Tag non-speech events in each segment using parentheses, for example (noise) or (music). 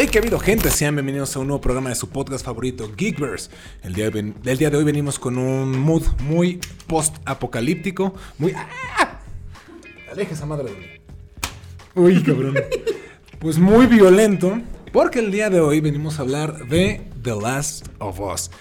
Hey, que ha habido gente, sean bienvenidos a un nuevo programa de su podcast favorito, Geekverse. El día, de, día de hoy venimos con un mood muy post-apocalíptico, muy... ¡Ah! Aleja esa madre de mí. Uy, cabrón. (laughs) Pues muy violento, porque el día de hoy venimos a hablar de The Last of Us.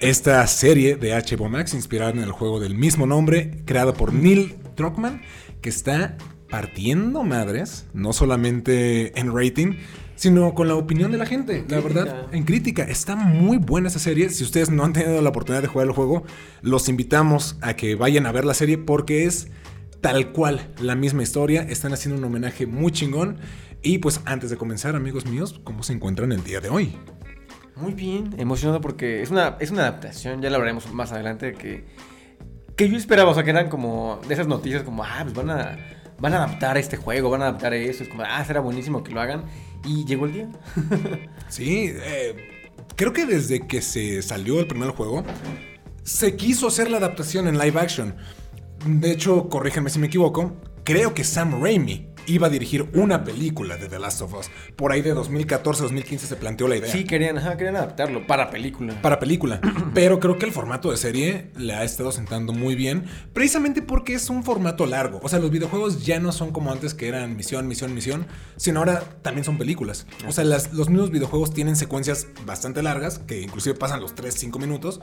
Esta serie de HBO Max inspirada en el juego del mismo nombre, creado por Neil Druckmann, que está partiendo madres, no solamente en rating, sino con la opinión de la gente, la verdad, en crítica. Está muy buena esa serie. Si ustedes no han tenido la oportunidad de jugar el juego, los invitamos a que vayan a ver la serie porque es tal cual la misma historia. Están haciendo un homenaje muy chingón. Y pues antes de comenzar, amigos míos, ¿cómo se encuentran el día de hoy? Muy bien, emocionado porque es una, es una adaptación, ya la hablaremos más adelante, que, que yo esperaba, o sea, que eran como de esas noticias como, ah, pues van a, van a adaptar este juego, van a adaptar eso, es como, ah, será buenísimo que lo hagan. Y llegó el día. sí, eh, creo que desde que se salió el primer juego, se quiso hacer la adaptación en live action. De hecho, corríjanme si me equivoco, creo que Sam Raimi iba a dirigir una película de The Last of Us. Por ahí de 2014-2015 se planteó la idea. Sí, querían, querían adaptarlo para película. Para película. (clears throat) Pero creo que el formato de serie le ha estado sentando muy bien, precisamente porque es un formato largo. O sea, los videojuegos ya no son como antes que eran misión, misión, misión, sino ahora también son películas. O sea, los mismos videojuegos tienen secuencias bastante largas, que inclusive pasan los 3-5 minutos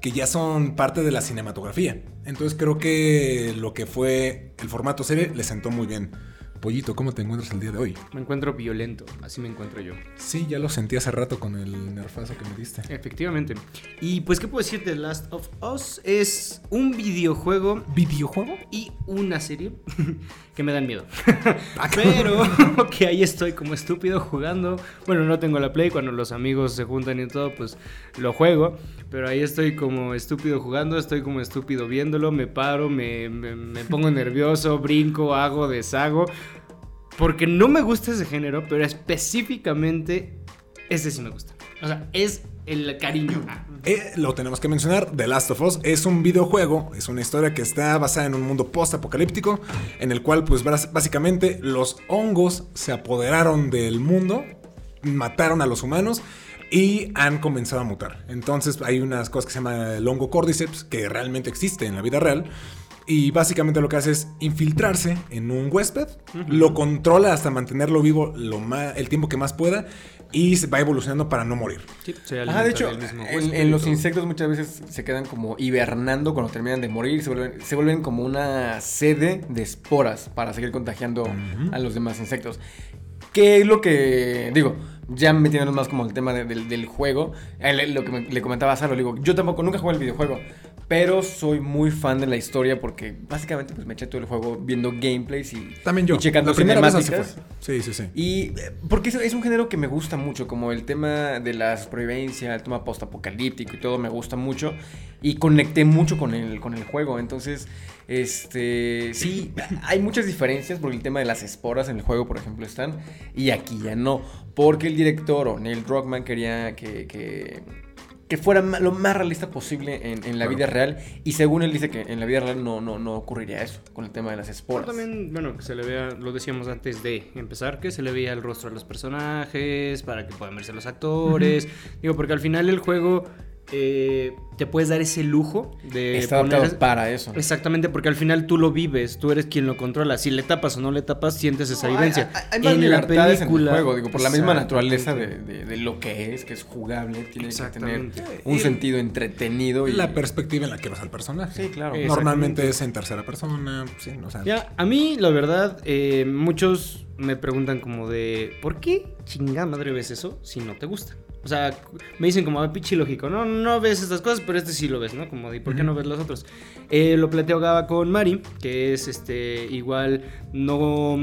que ya son parte de la cinematografía. Entonces creo que lo que fue el formato serie le sentó muy bien. Pollito, ¿cómo te encuentras el día de hoy? Me encuentro violento, así me encuentro yo. Sí, ya lo sentí hace rato con el nerfazo que me diste. Efectivamente. Y pues, ¿qué puedo decir de Last of Us? Es un videojuego. ¿Videojuego? Y una serie (laughs) que me dan miedo. (laughs) (laughs) Pero que ahí estoy como estúpido jugando. Bueno, no tengo la Play, cuando los amigos se juntan y todo, pues lo juego. Pero ahí estoy como estúpido jugando, estoy como estúpido viéndolo, me paro, me, me pongo nervioso, brinco, hago, deshago. Porque no me gusta ese género, pero específicamente ese sí me gusta. O sea, es el cariño. Eh, lo tenemos que mencionar, The Last of Us es un videojuego, es una historia que está basada en un mundo post-apocalíptico, en el cual pues básicamente los hongos se apoderaron del mundo, mataron a los humanos y han comenzado a mutar. Entonces hay unas cosas que se llama el hongo cordyceps, que realmente existe en la vida real, y básicamente lo que hace es infiltrarse en un huésped, lo controla hasta mantenerlo vivo lo más, el tiempo que más pueda y se va evolucionando para no morir. Sí, de hecho, en, los insectos muchas veces se quedan como hibernando cuando terminan de morir, se vuelven, se vuelven como una sede de esporas para seguir contagiando a los demás insectos. ¿Qué es lo que digo? Ya metiéndonos más como el tema del juego, lo que le comentaba a Salo, digo, yo tampoco nunca jugué el videojuego, pero soy muy fan de la historia porque básicamente pues me eché todo el juego viendo gameplays y, También yo. y checando cinemáticas. Sí, sí, sí. Y eh, porque es, un género que me gusta mucho, como el tema de la supervivencia, el tema postapocalíptico y todo me gusta mucho. Y conecté mucho con el, con el juego. Entonces, este, sí, hay muchas diferencias porque el tema de las esporas en el juego, por ejemplo, están. Y aquí ya no. Porque el director o Neil Druckmann quería que que fuera lo más realista posible en, la vida real. Y según él dice que en la vida real no, no, no ocurriría eso con el tema de las esporas. también, bueno, que se le vea, lo decíamos antes de empezar, que se le vea el rostro a los personajes, para que puedan verse los actores. Digo, porque al final el juego eh, te puedes dar ese lujo de Está para eso. Exactamente, porque al final tú lo vives, tú eres quien lo controla. Si le tapas o no le tapas, sientes esa vivencia. Hay, en la película, juego, digo, por la misma naturaleza de, lo que es, que es jugable, tiene que tener un sentido entretenido y la perspectiva en la que vas al personaje. Sí, claro. Normalmente es en tercera persona, sí, ya, a mí la verdad eh, muchos me preguntan como de ¿por qué chingada madre ves eso si no te gusta? O sea, me dicen como, ah, pinche lógico, no, no ves estas cosas, pero este sí lo ves, ¿no? Como, ¿y por qué no ves los otros? Eh, lo platicaba con Mari, que es este igual no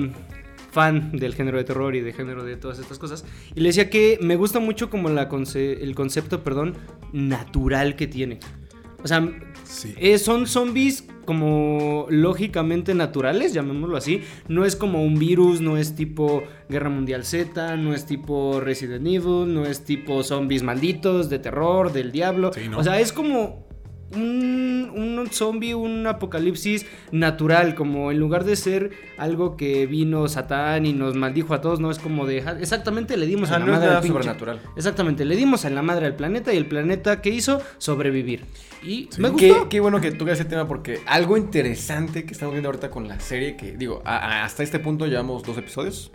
fan del género de terror y de género de todas estas cosas. Y le decía que me gusta mucho como la el concepto, perdón, natural que tiene. O sea, eh, son zombies como lógicamente naturales, llamémoslo así. No es como un virus, no es tipo Guerra Mundial Z, no es tipo Resident Evil, no es tipo zombies malditos, de terror, del diablo. O sea, es como un, un zombie, un apocalipsis natural, como en lugar de ser algo que vino Satán y nos maldijo a todos, no es como de exactamente le dimos a la no es madre nada al sobrenatural. Exactamente, le dimos a la madre al planeta y el planeta que hizo sobrevivir. Y Sí. me Qué, gustó. qué bueno que tocas ese tema porque algo interesante que estamos viendo ahorita con la serie, que digo, a- a- hasta este punto llevamos dos episodios.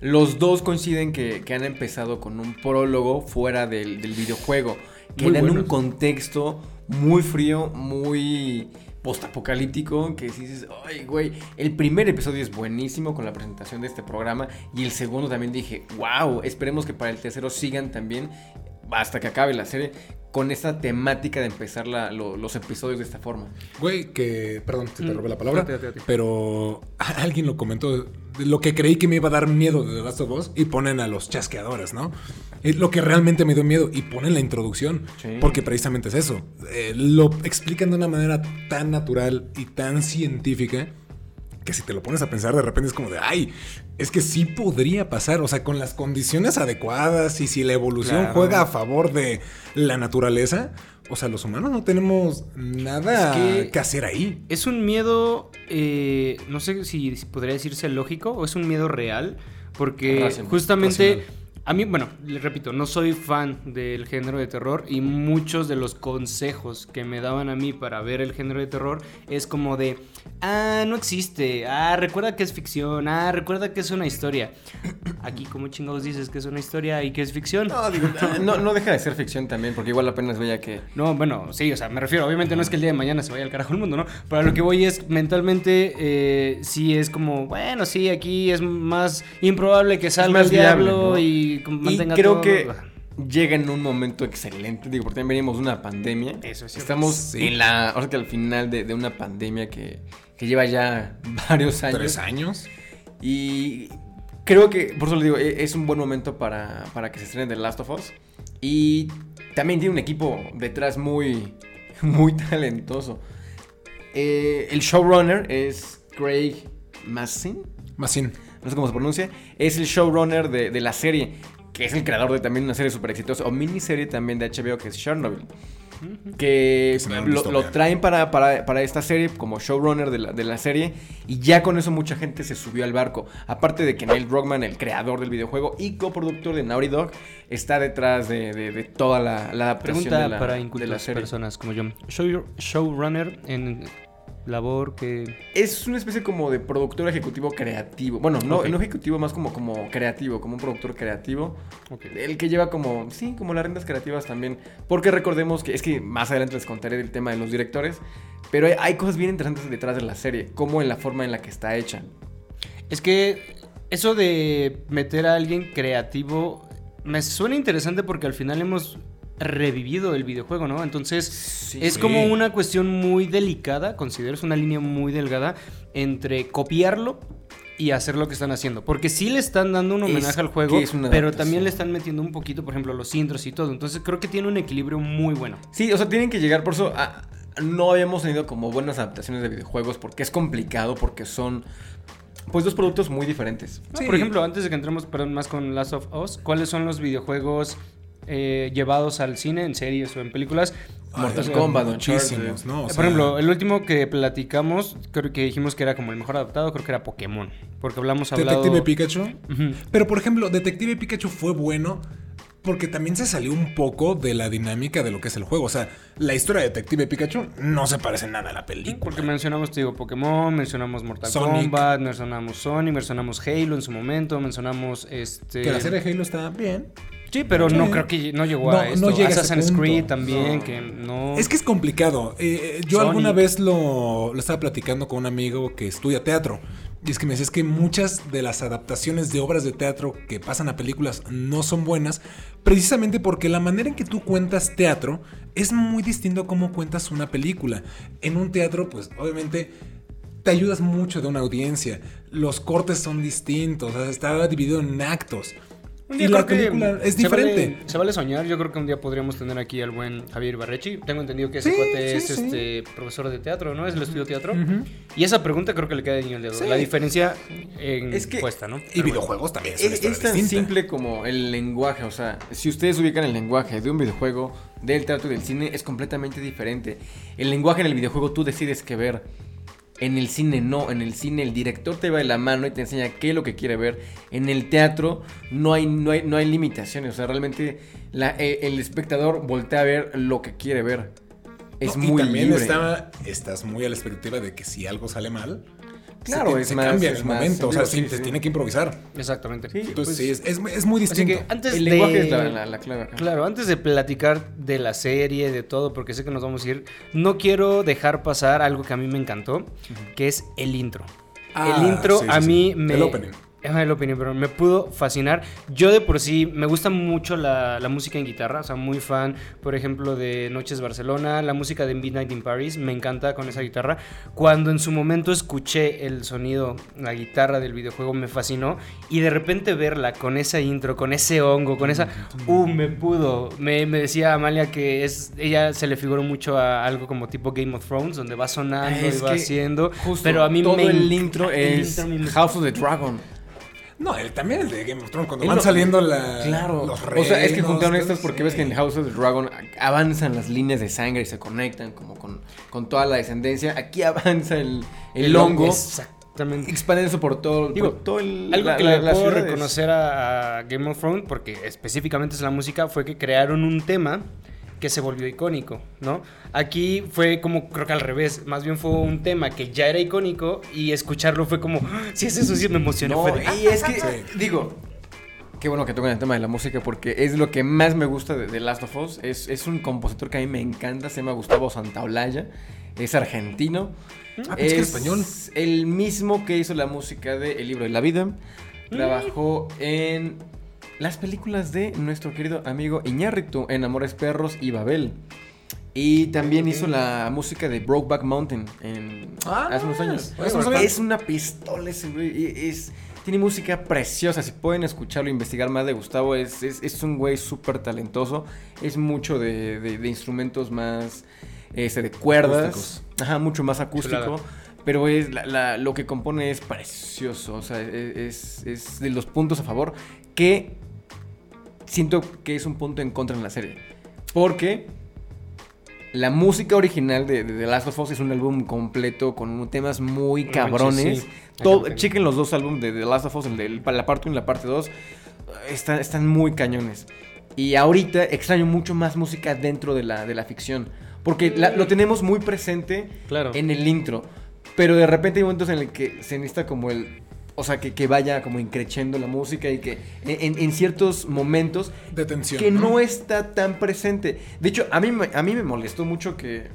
Los dos coinciden que, que han empezado con un prólogo fuera del, del videojuego, que Muy era en un contexto muy frío, muy postapocalíptico, que si dices, ay, güey, el primer episodio es buenísimo con la presentación de este programa y el segundo también dije, wow, esperemos que para el tercero sigan también hasta que acabe la serie con esta temática de empezar la- lo- los episodios de esta forma. Güey, que. Perdón, si te Mm, robé la palabra. Pero alguien lo comentó. de Lo que creí que me iba a dar miedo de The Last of Us. Y ponen a los chasqueadores, ¿no? Es lo que realmente me dio miedo. Y ponen la introducción. Sí. Porque precisamente es eso. Eh, lo explican de una manera tan natural y tan científica. Que si te lo pones a pensar, de repente es como de, ay, es que sí podría pasar. O sea, con las condiciones adecuadas y si la evolución Claro. juega a favor de la naturaleza. O sea, los humanos no tenemos nada Es que- que hacer ahí. Es un miedo, eh, no sé si podría decirse lógico o es un miedo real, porque Racional, justamente racional. a mí, bueno, les repito, no soy fan del género de terror y muchos de los consejos que me daban a mí para ver el género de terror es como de, ah, no existe, ah, recuerda que es ficción, ah, recuerda que es una historia. Aquí, como chingados dices que es una historia y que es ficción? No, digo, (laughs) no, no deja de ser ficción también, porque igual apenas veía que No, bueno, sí, o sea, me refiero, obviamente no es que el día de mañana se vaya al carajo el mundo, ¿no? Pero lo que voy es, mentalmente, eh, sí es como, bueno, sí, aquí es más improbable que salga el diablo y como Y mantenga creo todo. que llega en un momento excelente, digo, porque también venimos de una pandemia. Eso es cierto. Estamos Sí. en la, ahora que al final de, de una pandemia que, que lleva ya (laughs) varios años. Tres años. Y creo que, por eso le digo, e- es un buen momento para, para que se estrene The Last of Us. Y también tiene un equipo detrás muy, (laughs) muy talentoso. Eh, el showrunner es Craig Massin Massin. no sé cómo se pronuncia, es el showrunner de, de la serie, que es el creador de también una serie súper exitosa, o miniserie también de HBO, que es Chernobyl. Que lo, traen para, para- para esta serie como showrunner de la, de la serie y ya con eso mucha gente se subió al barco. Aparte de que Neil Druckmann, el creador del videojuego y coproductor de Naughty Dog, está detrás de, de- de toda la, la adaptación Pregunta de la, para de la serie. personas como yo. Show, showrunner en labor que... Es una especie como de productor ejecutivo creativo. Bueno, no, no ejecutivo, más como, como creativo, como un productor creativo. El que lleva como, sí, como las rentas creativas también. Porque recordemos que, es que más adelante les contaré del tema de los directores. Pero hay, hay cosas bien interesantes detrás de la serie, como en la forma en la que está hecha. Es que eso de meter a alguien creativo me suena interesante porque al final hemos revivido el videojuego, ¿no? Entonces es Sí. como una cuestión muy delicada, considero es una línea muy delgada entre copiarlo y hacer lo que están haciendo. Porque sí le están dando un Es homenaje al juego, es pero también le están metiendo un poquito, por ejemplo, los intros y todo. Entonces creo que tiene un equilibrio muy bueno. Sí, o sea, tienen que llegar, por eso no habíamos tenido como buenas adaptaciones de videojuegos porque es complicado, porque son pues dos productos muy diferentes. Sí. Por ejemplo, antes de que entremos perdón, más con Last of Us, ¿cuáles son los videojuegos eh, llevados al cine, en series o en películas? Mortal sea, Kombat, Muchísimos. ¿no? O Por ejemplo, el último que platicamos, creo que dijimos que era como el mejor adaptado, creo que era Pokémon. Porque hablamos hablado... Detective Pikachu. Pero por ejemplo, Detective Pikachu fue bueno porque también se salió un poco de la dinámica de lo que es el juego. O sea, la historia de Detective Pikachu no se parece en nada a la película. Porque mencionamos, te digo, Pokémon, mencionamos Mortal Sonic. Kombat, mencionamos Sony, mencionamos Halo en su momento, mencionamos este... Que la serie de Halo está bien. Sí, pero no creo que no llegó No, a no esto. llega a ese Assassin's punto. Creed también, No. que no... Es que es complicado. Eh, yo Sonic. alguna vez lo, lo estaba platicando con un amigo que estudia teatro. Y es que me decía es que muchas de las adaptaciones de obras de teatro que pasan a películas no son buenas, precisamente porque la manera en que tú cuentas teatro es muy distinto a cómo cuentas una película. En un teatro, pues obviamente te ayudas mucho de una audiencia. Los cortes son distintos, o sea, está dividido en actos. Un Y día la creo que película es se diferente. vale- Se vale, soñar. Yo creo que un día podríamos tener aquí al buen Javier Barrechi. Tengo entendido que ese Sí, cuate sí, es sí. este profesor de teatro, ¿no? Es el estudio teatro. Y esa pregunta creo que le queda de niño al dedo. Sí. La diferencia en Es que- puesta, ¿no? Y videojuegos también es una Es, historia es tan distinta. simple como el lenguaje, o sea, si ustedes ubican el lenguaje de un videojuego, del teatro y del cine, es completamente diferente. El lenguaje en el videojuego tú decides qué ver. En el cine no, en el cine el director te va de la mano y te enseña qué es lo que quiere ver. En el teatro no hay, no hay, no hay limitaciones, o sea, realmente la- eh, el espectador voltea a ver lo que quiere ver. Es No, muy y también libre. está- estás muy a la expectativa de que si algo sale mal, Claro, se, es se más- cambia en el momento. O sea, sí, sí, se tiene que improvisar. Exactamente. Sí, Entonces, pues, sí, es, es- es muy Así distinto. que antes el de... lenguaje es la, la- la clave. acá. Claro, antes de platicar de la serie, de todo, porque sé que nos vamos a ir, no quiero dejar pasar algo que a mí me encantó, que es el intro. Ah, el intro sí, a mí sí. me... El opening. Ajá, el opening, pero me pudo fascinar. Yo de por sí me gusta mucho la, la música en guitarra, o sea, muy fan, por ejemplo, de Noches Barcelona, la música de Midnight in Paris, me encanta con esa guitarra. Cuando en su momento escuché el sonido, la guitarra del videojuego, me fascinó. Y de repente verla con esa intro, con ese hongo, con esa... Uh, me pudo. Me, me decía Amalia que es ella se le figuró mucho a algo como tipo Game of Thrones, donde va sonando Es y va haciendo. Justo, pero a mí todo me el intro el es intro mí me- House of the Dragon. No, el- también el de Game of Thrones, cuando van lo- saliendo la, Claro. los o sea, es que reinos, juntaron estas porque sí. ves que en House of the Dragon avanzan las líneas de sangre y se conectan como con, con toda la descendencia. Aquí (laughs) avanza el, el, hongo. Exactamente. Expandiéndose por todo, Digo, por todo el. Algo la- que la- le puedo reconocer a, a Game of Thrones, porque específicamente es la música, fue que crearon un tema que se volvió icónico, ¿no? Aquí fue como, creo que al revés, más bien fue un tema que ya era icónico y escucharlo fue como, "Ah, si es eso, sí me emocioné. No, fue de, y es que, Sí. digo, qué bueno que tocan el tema de la música porque es lo que más me gusta de, de Last of Us. Es, es un compositor que a mí me encanta, se llama Gustavo Santaolalla, es argentino. Ah, pensé que español. el mismo que hizo la música de El libro de la vida. Trabajó en las películas de nuestro querido amigo Iñárritu, en Amores Perros y Babel. Y también hizo la música de Brokeback Mountain en, Ah, hace unos años. Es una pistola ese güey. Es, tiene música preciosa. Si pueden escucharlo, investigar más de Gustavo, es, es, es un güey súper talentoso. Es mucho de, de- de instrumentos más este, de cuerdas. Acústicos. Ajá, mucho más acústico. Chulada. Pero es la- la- lo que compone es precioso. O sea, e- es, es de los puntos a favor que siento que es un punto en contra en la serie. Porque la música original de, de The Last of Us es un álbum completo con temas muy cabrones. sí. Todo- chequen los dos álbumes de The Last of Us, el de la parte 1 y la parte 2. Están, están muy cañones. Y ahorita extraño mucho más música dentro de la, de la ficción. Porque la- lo tenemos muy presente Claro. en el intro. Pero de repente hay momentos en el que se necesita como el... O sea, que, que vaya como increciendo la música y que en, en ciertos momentos De tensión. que no está tan presente. De hecho, a mí, me- a mí me molestó mucho que...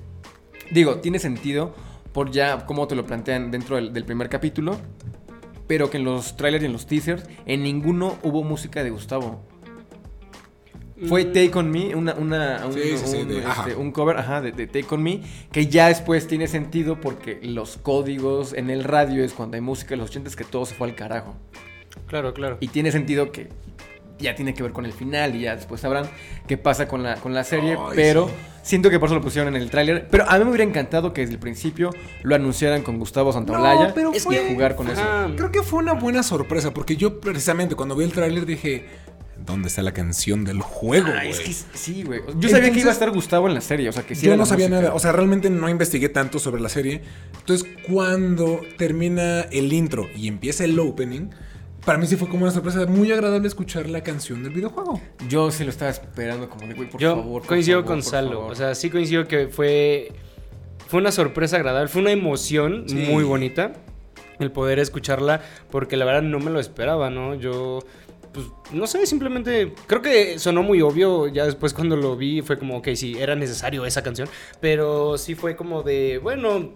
Digo, tiene sentido por ya cómo te lo plantean dentro del, del primer capítulo. Pero que en los trailers y en los teasers, en ninguno hubo música de Gustavo. Fue Mm. Take On Me, una, una- un, Sí, sí, sí, un, de- este, ajá. un cover ajá, de, de Take On Me, que ya después tiene sentido porque los códigos en el radio es cuando hay música de los 80 que todo se fue al carajo. Claro, claro. Y tiene sentido que ya tiene que ver con el final y ya después sabrán qué pasa con la, con la serie. Ay, pero sí. siento que por eso lo pusieron en el tráiler. Pero a mí me hubiera encantado que desde el principio lo anunciaran con Gustavo Santaolalla No, pero y fue- jugar con eso. Creo que fue una buena sorpresa, porque yo precisamente cuando vi el tráiler dije, ¿dónde está la canción del juego, Ah, güey? es que sí, güey. Yo sabía que iba a estar Gustavo en la serie, o sea, que sí Yo no sabía música. nada, o sea, realmente no investigué tanto sobre la serie. Entonces, cuando termina el intro y empieza el opening, para mí sí fue como una sorpresa muy agradable escuchar la canción del videojuego. Yo sí lo estaba esperando como de, güey, por Yo favor. por coincido favor, con Salo. favor. O sea, sí coincido que fue, fue una sorpresa agradable. Fue una emoción Sí. muy bonita el poder escucharla porque la verdad no me lo esperaba, ¿no? Yo, pues, no sé, simplemente creo que sonó muy obvio. Ya después cuando lo vi fue como, ok, sí, era necesario esa canción. Pero sí fue como de, bueno,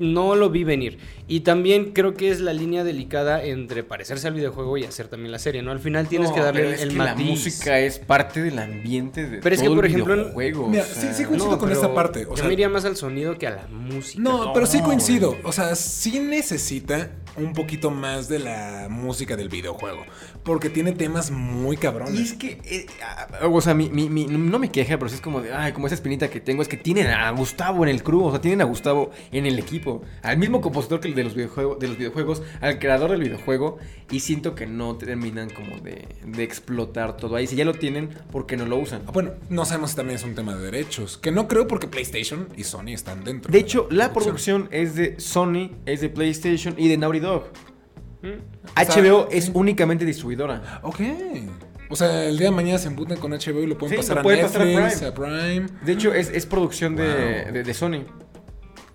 no lo vi venir. Y también creo que es la línea delicada entre parecerse al videojuego y hacer también la serie, ¿no? Al final tienes No, que darle pero el, es el que matiz. La música es parte del ambiente de Pero es que, por ejemplo, en- videojuego, Mira, o sí, sea, sí coincido con pero esta parte, o yo sea- me iría más al sonido que a la música. No, pero sí no, coincido. O sea, sí necesita un poquito más de la música del videojuego. Porque tiene temas muy cabrones. Y es que, eh, ah, o sea, mi, mi- mi- no me queja, pero sí es como de, ay, como esa espinita que tengo, es que tienen a Gustavo en el crew, o sea, tienen a Gustavo en el equipo, al mismo compositor que el de los, videojuegos, de los videojuegos, al creador del videojuego, y siento que no terminan como de, de explotar todo ahí. Si ya lo tienen, ¿por qué no lo usan? Bueno, no sabemos si también es un tema de derechos. Que no creo porque PlayStation y Sony están dentro. De hecho, la producción es de Sony, es de PlayStation y de Naughty Dog. HBO es sí. únicamente distribuidora. Ok. O sea, el día de mañana se embuten con HBO y lo pueden Sí, pasar lo a pueden pasar a Netflix, Prime. a Prime. De hecho, es, es producción de, Wow. de- de Sony.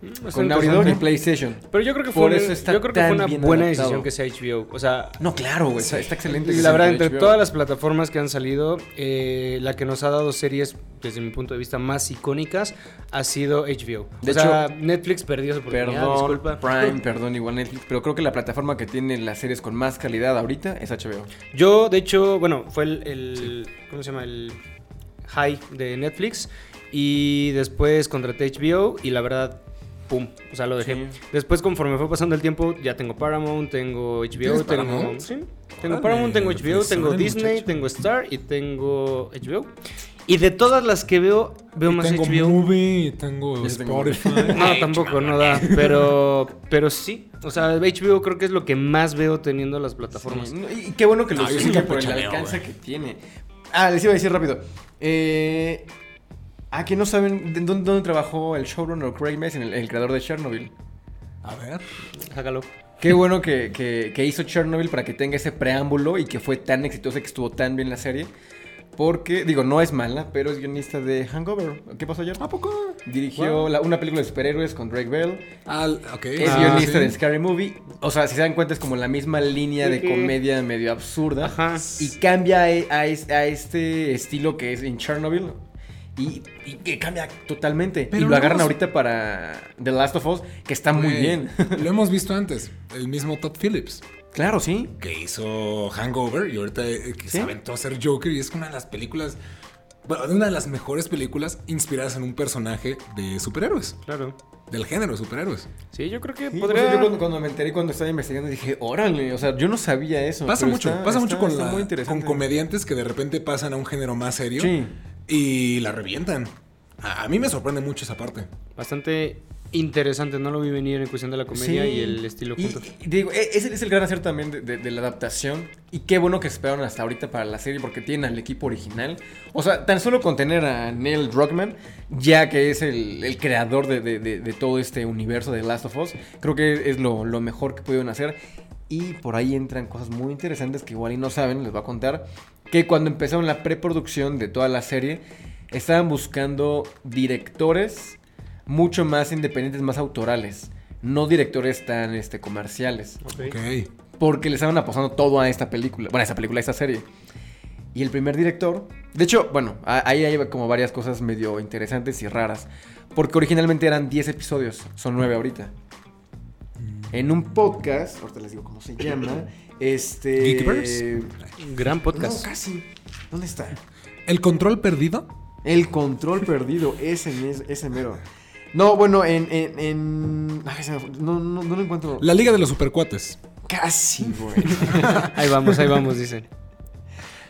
Está Con Dog y interesante. PlayStation. Pero yo creo que fue, Por una- eso está yo creo que fue una buena adaptado. decisión que sea HBO. O sea, No, claro, güey. Está, está excelente. y la verdad, entre HBO. todas las plataformas que han salido, eh, la que nos ha dado series, desde mi punto de vista, más icónicas ha sido HBO. De o sea, Netflix perdió su oportunidad, Perdón, disculpa. Prime, (laughs) perdón, igual Netflix. Pero creo que la plataforma que tiene las series con más calidad ahorita es HBO. Yo, de hecho, bueno, fue el, el- ¿cómo se llama? El high de Netflix y después contraté HBO y la verdad, pum, o sea, lo dejé. Sí. Después, conforme fue pasando el tiempo, ya tengo Paramount, tengo HBO, ¿Tienes tengo... Paramount? Sí, tengo Órale, Paramount, tengo HBO, tengo Disney, muchacho. tengo Star y tengo HBO. Y de todas las que veo, veo Y más tengo HBO. Movie, tengo Spotify. (laughs) No, tampoco, no da. Pero, pero sí. O sea, HBO creo que es lo que más veo teniendo las plataformas. Sí, y qué bueno que lo No, sí sigue por el alcance güey. que tiene. Ah, les iba a decir rápido. Eh, ah, que no saben de dónde, dónde trabajó el showrunner Craig Mason, el, el creador de Chernobyl. A ver. Hágalo. Qué bueno que, que- que hizo Chernobyl para que tenga ese preámbulo y que fue tan exitosa, que estuvo tan bien la serie. Porque, digo, no es mala, pero es guionista de Hangover. ¿Qué pasó ayer? ¿A poco? Dirigió la- una película de superhéroes con Drake Bell. Ah, ok. Es Ah, guionista sí. de Scary Movie. O sea, si se dan cuenta, es como la misma línea de comedia medio absurda. Ajá. Y cambia a, a es- a este estilo que es en Chernobyl. Y, y que cambia totalmente. Pero y lo agarran ahorita para The Last of Us, que está muy bien. Lo hemos visto antes. El mismo Todd Phillips. claro, sí. Que hizo Hangover y ahorita eh, que ¿Sí? se aventó a ser Joker. Y es una de las películas. Bueno, una de las mejores películas inspiradas en un personaje de superhéroes. Claro. Del género de superhéroes. Sí, yo creo que Sí, podría... pues yo cuando, cuando me enteré, cuando estaba investigando, dije, órale, o sea, yo no sabía eso. Pasa mucho, está- pasa mucho con, está la- muy con comediantes que de repente pasan a un género más serio Sí. Y la revientan. A, a mí me sorprende mucho esa parte. Bastante interesante, no lo vi venir en cuestión de la comedia Sí. y el estilo Y- juntos. y digo, e- ese es el gran hacer también de, de- de la adaptación. Y qué bueno que esperaron hasta ahorita para la serie porque tienen al equipo original. O sea, tan solo con tener a Neil Druckmann, ya que es el, el creador de, de- de- de todo este universo de Last of Us, creo que es lo, lo mejor que pudieron hacer. Y por ahí entran cosas muy interesantes que igual y no saben, les voy a contar. Que cuando empezaron la preproducción de toda la serie, estaban buscando directores mucho más independientes, más autorales. No directores tan este, comerciales. Ok. Porque le estaban apostando todo a esta película. Bueno, a esta película, a esta serie. Y el primer director. De hecho, bueno, ahí hay como varias cosas medio interesantes y raras. Porque originalmente eran 10 episodios. Son 9 ahorita. En un podcast. Ahorita les digo cómo se llama. (laughs) Este. Geekverse. Gran podcast. No, casi. ¿Dónde está? ¿El control perdido? El control perdido, ese, ese mero. No, bueno, en. en, en- ay, se me fue. no, no, no lo encuentro. La Liga de los Supercuates. Casi, güey. (laughs) Ahí vamos, ahí vamos, dicen.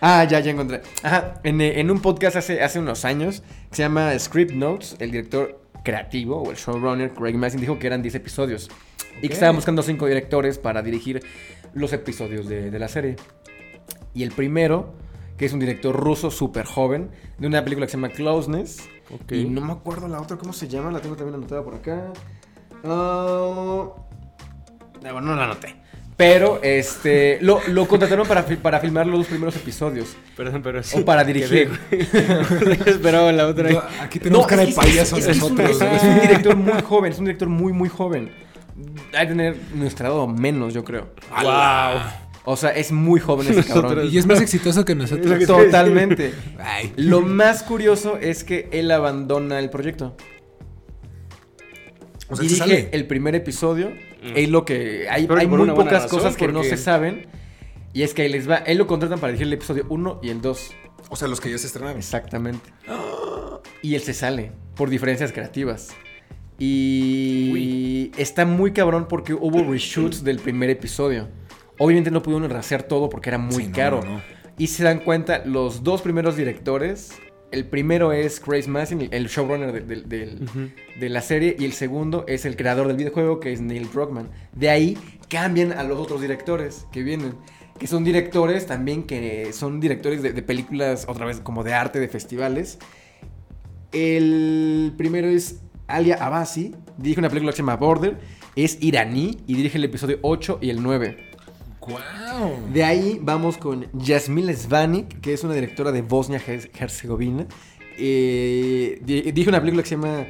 ah, ya, ya encontré. Ajá, en, en un podcast hace, hace unos años que se llama Script Notes, el director creativo o el showrunner Craig Mazin dijo que eran 10 episodios y que estaban buscando 5 directores para dirigir los episodios de, de la serie. Y el primero, que es un director ruso súper joven, de una película que se llama Closeness. Ok. Y no me acuerdo la otra, ¿cómo se llama? La tengo también anotada por acá. Ah, bueno, no la anoté. Pero este lo, lo contrataron para, fi- para filmar los dos primeros episodios. Perdón, pero sí. O para dirigir. (laughs) Esperaba la otra. Yo- aquí tenemos cara de es payaso es, es un, nosotros. es un director muy joven, es un director muy, muy joven. Hay que tener nuestra edad o menos, yo creo. Wow. O sea, es muy joven ese cabrón. Y es más exitoso que nosotros. Totalmente. Ay. Lo más curioso es que él abandona el proyecto. O sea, se Dirige sale. el primer episodio. Es lo que. Hay, hay muy pocas razón, cosas que no se saben. Y es que ahí les va. Él lo contratan para dirigir el episodio 1 y el 2. O sea, los que ya se estrenaron. Exactamente. Y él se sale por diferencias creativas. Y está muy cabrón porque hubo reshoots del primer episodio. Obviamente no pudieron hacer todo porque era muy Sí, caro. no, no. Y se dan cuenta, los dos primeros directores. El primero es Chris Massin, el showrunner de, de- del- de la serie. Y el segundo es el creador del videojuego, que es Neil Druckmann. De ahí cambian a los otros directores que vienen. Que son directores también que son directores de películas, otra vez, como de arte, de festivales. El primero es Alia Abasi, dirige una película que se llama Border, es iraní y dirige el episodio 8 y el 9. ¡Guau! De ahí vamos con Yasmil Svanik, que es una directora de Bosnia-Herzegovina. Eh, di- dirige una película que se llama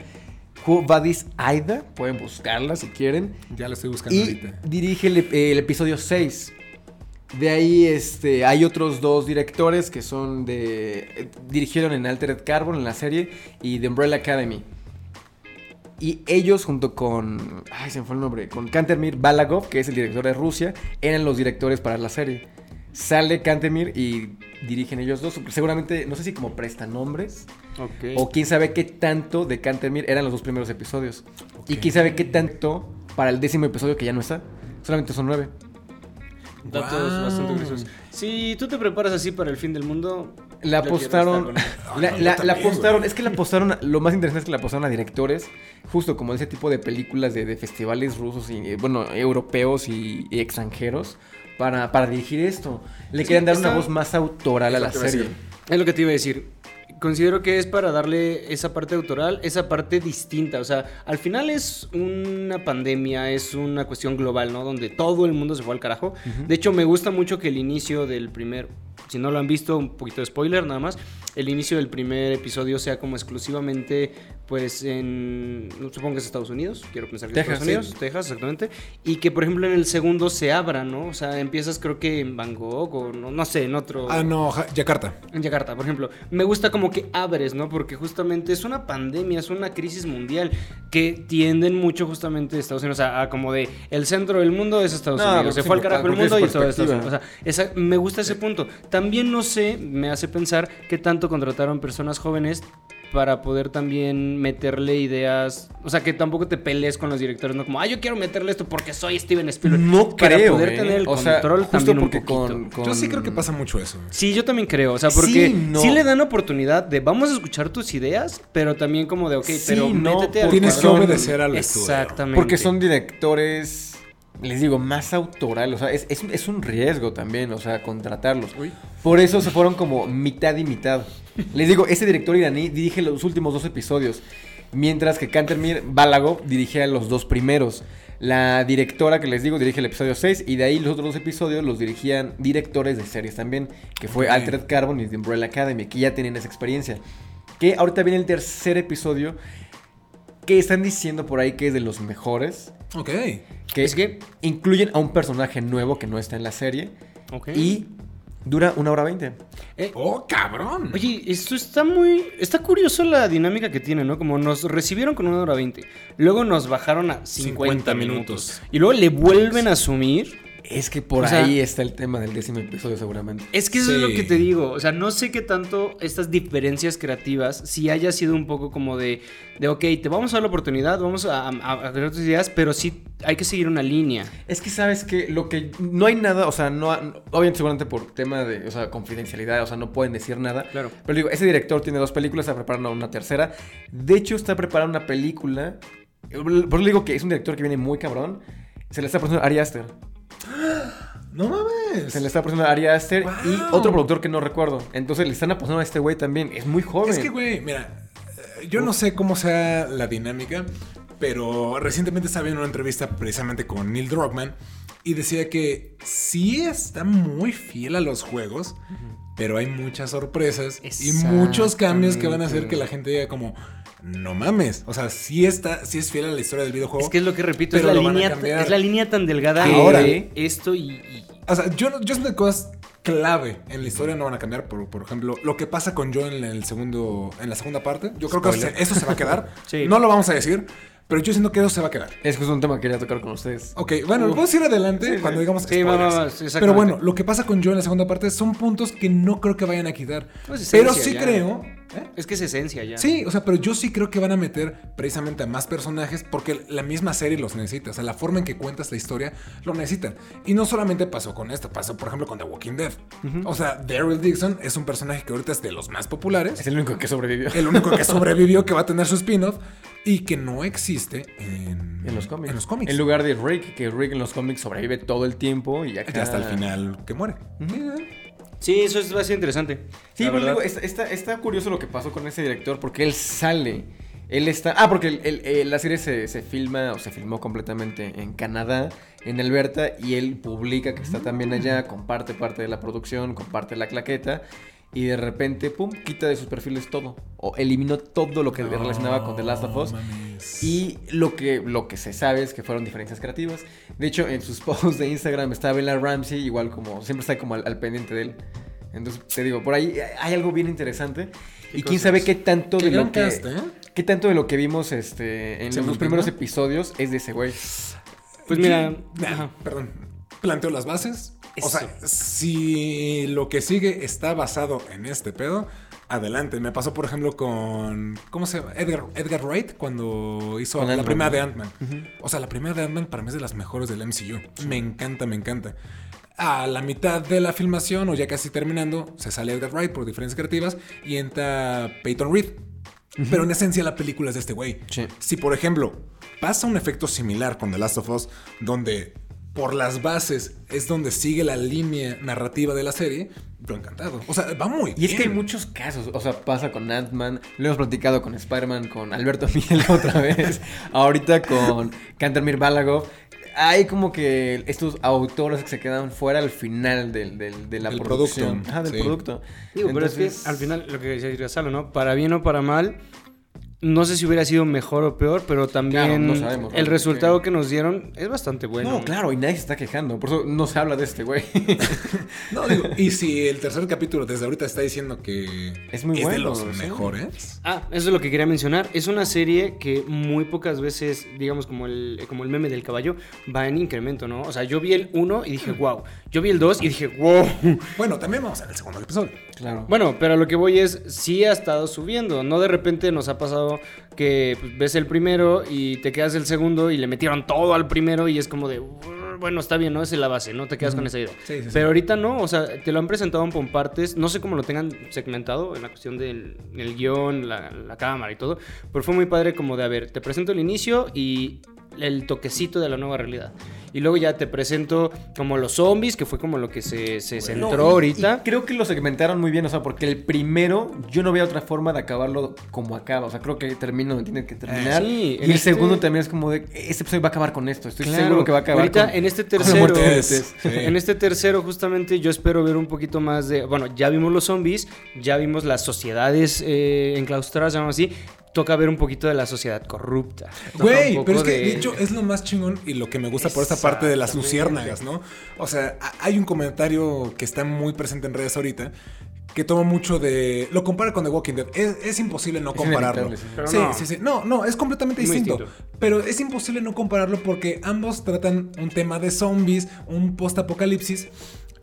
Who Vadis Aida, pueden buscarla si quieren. Ya lo estoy buscando Y ahorita. dirige el episodio 6. De ahí este, hay otros dos directores que son de. eh, dirigieron en Altered Carbon en la serie y The Umbrella Academy. Y ellos, junto con. Ay, se me fue el nombre. Con Kantemir Balagov, que es el director de Rusia, eran los directores para la serie. Sale Kantemir y dirigen ellos dos. Seguramente, no sé si como prestan nombres. Ok. O quién sabe qué tanto de Cantermere eran los dos primeros episodios. Y Ok. quién sabe qué tanto para el décimo episodio que ya no está. Solamente son nueve. Datos Guau. bastante curiosos. Si tú te preparas así para el fin del mundo. La apostaron. (laughs) La, apostaron. Es que la apostaron. a- Lo más interesante es que la apostaron a directores. Justo como ese tipo de películas de, de festivales rusos y, eh, bueno, europeos y, y extranjeros. Para, para dirigir esto. Le Sí, querían dar una voz más autoral a la a serie. Es lo que te iba a decir. Considero que es para darle esa parte autoral, esa parte distinta. O sea, al final es una pandemia, es una cuestión global, ¿no? Donde todo el mundo se fue al carajo. De hecho, me gusta mucho que el inicio del primer. Si no lo han visto, un poquito de spoiler nada más. El inicio del primer episodio sea como exclusivamente, pues en. Supongo que es Estados Unidos. Quiero pensar que es Estados Unidos. Texas, exactamente. Y que, por ejemplo, en el segundo se abra, ¿no? O sea, empiezas, creo que en Bangkok o no, no sé, en otro. Ah, no, Yakarta. En Yakarta, por ejemplo. Me gusta como que abres, ¿no? Porque justamente es una pandemia, es una crisis mundial que tienden mucho justamente Estados Unidos a, a como de el centro del mundo es Estados No, Unidos. Se fue al carajo el mundo y todo es Estados. Unidos. O sea, esa- me gusta ese punto. También no sé, me hace pensar que tanto contrataron personas jóvenes para poder también meterle ideas, o sea, que tampoco te pelees con los directores, no como, ah, yo quiero meterle esto porque soy Steven Spielberg. No para creo. poder ¿eh? tener el o sea, control justo también un porque poquito. con, con- Yo sí creo que pasa mucho eso. Sí, yo también creo. O sea, porque Sí, no. sí le dan oportunidad de vamos a escuchar tus ideas, pero también como de, ok, Sí, pero no, métete al Tienes que obedecer al estudio. Exactamente. Porque son directores, les digo, más autoral. O sea, es, es, es un riesgo también, o sea, contratarlos. Uy. Por eso se fueron como mitad y mitad. Les digo, ese director iraní dirige los últimos dos episodios. Mientras que Kantermir Balagov dirige los dos primeros. La directora que les digo dirige el episodio 6 y de ahí los otros dos episodios los dirigían directores de series también, que fue Ok. Altered Carbon y The Umbrella Academy, que ya tienen esa experiencia. Que ahorita viene el tercer episodio, que están diciendo por ahí que es de los mejores, Ok. que Es que- incluyen a un personaje nuevo que no está en la serie Ok. y dura una hora veinte. Eh, ¡Oh, cabrón! Oye, esto está muy. Está curioso la dinámica que tiene, ¿no? Como nos recibieron con una hora 20. Luego nos bajaron a 50, 50 minutos. minutos. Y luego le vuelven a asumir. Es que por O sea- ahí está el tema del décimo episodio seguramente. Es que eso es lo que te digo. O sea, no sé qué tanto estas diferencias creativas, si haya sido un poco como de, de ok, te vamos a dar la oportunidad, vamos a, a, a crear tus ideas, pero sí hay que seguir una línea. Es que sabes que lo que no hay nada, o sea, no, ha- obviamente seguramente por tema de, o sea, confidencialidad, o sea, no pueden decir nada. Claro. Pero digo, ese director tiene dos películas, está preparando una tercera. De hecho, está preparando una película. Por eso le digo que es un director que viene muy cabrón. Se le está a Ari Aster. ¡No mames! Se le está presentando a Ari Aster y otro productor que no recuerdo. Entonces le están apostando a este güey también. Es muy joven. Es que, güey, mira, eh, yo no sé cómo sea la dinámica, pero recientemente estaba viendo una entrevista precisamente con Neil Druckmann y decía que sí está muy fiel a los juegos, pero hay muchas sorpresas y muchos cambios que van a hacer que la gente diga como, no mames, o sea, sí está, sí es fiel a la historia del videojuego. Es que es lo que repito, Pero es la, línea, es la línea tan delgada Que ahora- de esto y, y- O sea, yo, no- yo siento que cosas clave en la historia no van a cambiar. Por, por ejemplo, lo que pasa con Joe en el segundo, en la segunda parte. Yo creo que eso se, va a quedar. (laughs) Sí. No lo vamos a decir, pero yo siento que eso se va a quedar. Es justo un tema que quería tocar con ustedes. Ok, bueno, lo vamos a ir adelante Sí, cuando digamos Sí, va, spoilers. va, va, sí. Pero bueno, lo que pasa con Joe en la segunda parte son puntos que no creo que vayan a quitar. Pues, pero sí ya. creo ¿Eh? Es que es esencia ya. Sí, o sea, pero yo sí creo que van a meter precisamente a más personajes porque la misma serie los necesita. O sea, la forma en que cuentas la historia lo necesitan. Y no solamente pasó con esto, pasó por ejemplo con The Walking Dead. O sea, Daryl Dixon es un personaje que ahorita es de los más populares. Es el único que sobrevivió. El único que (laughs) sobrevivió, que va a tener su spin-off y que no existe en, En los cómics. En los cómics. En lugar de Rick, que Rick en los cómics sobrevive todo el tiempo y acá... Y hasta el final que muere. Sí, eso es bastante interesante. Sí, pero verdad. digo, está, está- está curioso lo que pasó con ese director porque él sale. Él está. Ah, porque el- el- eh, la serie se, se filma o se filmó completamente en Canadá, en Alberta, y él publica que está también allá, comparte parte de la producción, comparte la claqueta, y de repente, pum, quita de sus perfiles todo. O eliminó todo lo que le relacionaba con The Last of Us. mames. Y lo que, lo que se sabe es que fueron diferencias creativas. De hecho, en sus (laughs) posts de Instagram está Bella Ramsey, igual como siempre está como al, al pendiente de él. Entonces, te digo, por ahí hay algo bien interesante. Y quién sabe qué tanto Qué de lo que. cast, ¿eh? ¿Qué tanto de lo que vimos este, en ¿Se los primeros episodios es de ese güey? Pues mira, Nah, (clears throat) perdón. Planteo las bases. O sea, si lo que sigue está basado en este pedo, adelante. Me pasó, por ejemplo, con. ¿Cómo se llama? Edgar, Edgar Wright cuando hizo la primera de Ant-Man. O sea, la primera de Ant-Man para mí es de las mejores del MCU. Me encanta, me encanta. A la mitad de la filmación, o ya casi terminando, se sale Edgar Wright por diferencias creativas y entra Peyton Reed. Pero en esencia la película es de este güey. Sí. Si por ejemplo pasa un efecto similar con The Last of Us, donde por las bases es donde sigue la línea narrativa de la serie, yo encantado. O sea, va muy Y es que hay bien. muchos casos, o sea, pasa con Ant-Man, lo hemos platicado con Spider-Man, con Alberto Miguel (laughs) otra vez, ahorita con Kantermir Balagov. Hay como que estos autores que se quedan fuera al final del, del- de la Del producción. producto, del sí. producto. Digo, pero es que al final, lo que decía Gonzalo, ¿no? Para bien o para mal, no sé si hubiera sido mejor o peor, pero también Claro, no sabemos, el resultado que nos dieron es bastante bueno. No, claro, y nadie se está quejando, por eso no se habla de este güey. (laughs) No, digo, y si el tercer capítulo desde ahorita está diciendo que Es muy de bueno, los sí. mejores. Ah, eso es lo que quería mencionar. Es una serie que muy pocas veces, digamos, como el, como el meme del caballo, va en incremento, ¿no? O sea, yo vi el 1 y dije, wow. Yo vi el 2 y dije, wow. Bueno, también vamos a ver el segundo episodio. Claro. Bueno, pero a lo que voy es, sí ha estado subiendo. No de repente nos ha pasado que pues, ves el primero y te quedas el segundo y le metieron todo al primero y es como de, "Uh, bueno, está bien, ¿no? Esa es la base, no te quedas con esa idea. Sí, sí, sí. Pero ahorita no, o sea, te lo han presentado por partes. No sé cómo lo tengan segmentado en la cuestión del el guion, la, la cámara y todo. Pero fue muy padre como de, a ver, te presento el inicio y el toquecito de la nueva realidad. Y luego ya te presento como los zombies, que fue como lo que se, se centró No, y- ahorita. y creo que lo segmentaron muy bien, o sea, porque el primero yo no veo otra forma de acabarlo como acaba. O sea, creo que termina donde tiene que terminar. sí, y el este- segundo también es como de, este episodio va a acabar con esto. Estoy Claro, seguro que va a acabar ahorita con- en este tercero. Sí. (laughs) en este tercero justamente yo espero ver un poquito más de, bueno, ya vimos los zombies, ya vimos las sociedades eh, enclaustradas, llamamos así, toca ver un poquito de la sociedad corrupta. Güey, pero es que de... hecho es lo más chingón y lo que me gusta por esta parte de las luciérnagas, ¿no? O sea, hay un comentario que está muy presente en redes ahorita que toma mucho de... Lo compara con The Walking Dead. Es, es imposible no Es compararlo. sí. Sí, no. sí, sí. No, no, es completamente Muy distinto. distinto. Pero es imposible no compararlo porque ambos tratan un tema de zombies, un post-apocalipsis.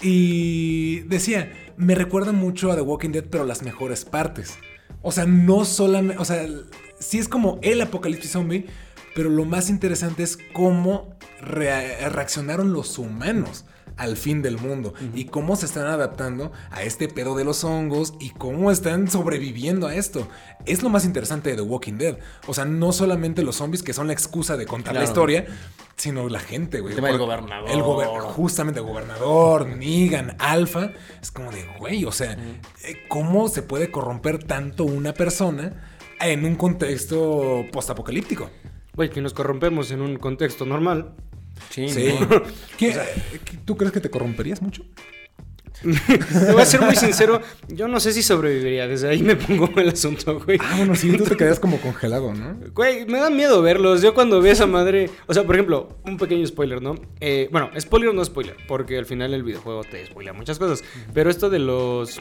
Y decía, me recuerda mucho a The Walking Dead, pero las mejores partes. O sea, no solamente, o sea, sí es como el apocalipsis zombie, pero lo más interesante es cómo rea- reaccionaron los humanos al fin del mundo y cómo se están adaptando a este pedo de los hongos y cómo están sobreviviendo a esto. Es lo más interesante de The Walking Dead. O sea, no solamente los zombies que son la excusa de contar la historia, sino la gente, güey. El tema del gobernador. El justamente el gobernador, Negan, Alpha. Es como de, güey, o sea, eh, ¿cómo se puede corromper tanto una persona en un contexto postapocalíptico? Güey, que nos corrompemos en un contexto normal. Sí, Sí. ¿no? ¿Qué- ¿Tú crees que te corromperías mucho? Te voy a ser muy sincero, yo no sé si sobreviviría, desde ahí me pongo (laughs) el asunto, güey. Ah, bueno, sí, tú te quedas como congelado, ¿no? Güey, me da miedo verlos. Yo cuando a esa madre. O sea, por ejemplo, un pequeño spoiler, ¿no? Eh, bueno, spoiler o no spoiler, porque al final el videojuego te spoilea muchas cosas. Pero esto de los.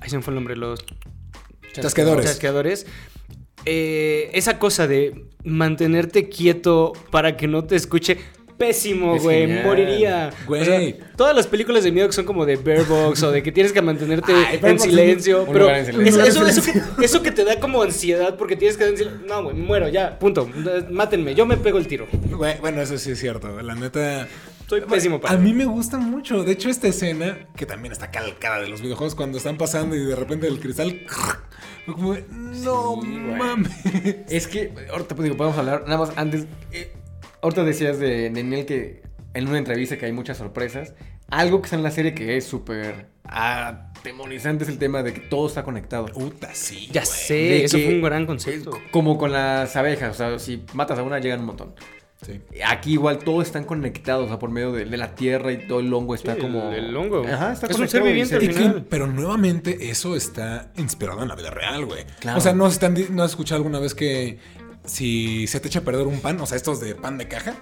Ahí se me fue el nombre, los Chasqueadores. chasqueadores. eh, esa cosa de mantenerte quieto para que no te escuche. Pésimo, güey. Moriría. Güey. O sea, todas las películas de miedo que son como de Bear Box o de que tienes que mantenerte Ay, en silencio. un Pero lugar en silencio. eso, que, eso que te da como ansiedad porque tienes que silencio. No, güey, muero, ya, punto. Mátenme, yo me pego el tiro. Güey, bueno, eso sí es cierto. La neta. Soy pésimo para A mí me gusta mucho. De hecho, esta escena, que también está calcada de los videojuegos, cuando están pasando y de repente el cristal. Como, no Sí, mames. Es que, ahorita pues, digo, podemos hablar, nada más antes. eh, ahorita decías de Nenel que en una entrevista que hay muchas sorpresas. Algo que está en la serie que es súper atemorizante es el tema de que todo está conectado. Puta, sí. Ya güey. sé, De eso que- fue un gran concepto. Como con las abejas, o sea, si matas a una llegan un montón. Sí. Aquí igual todos están conectados, o sea, por medio de, de la tierra y todo el hongo está Sí, como... el- el hongo. Ajá, está Es un conectado ser viviente al que- final. pero nuevamente eso está inspirado en la vida real, güey. Claro. O sea, ¿no, están, di- ¿no has escuchado alguna vez que si se te echa a perder un pan, o sea, estos de pan de caja,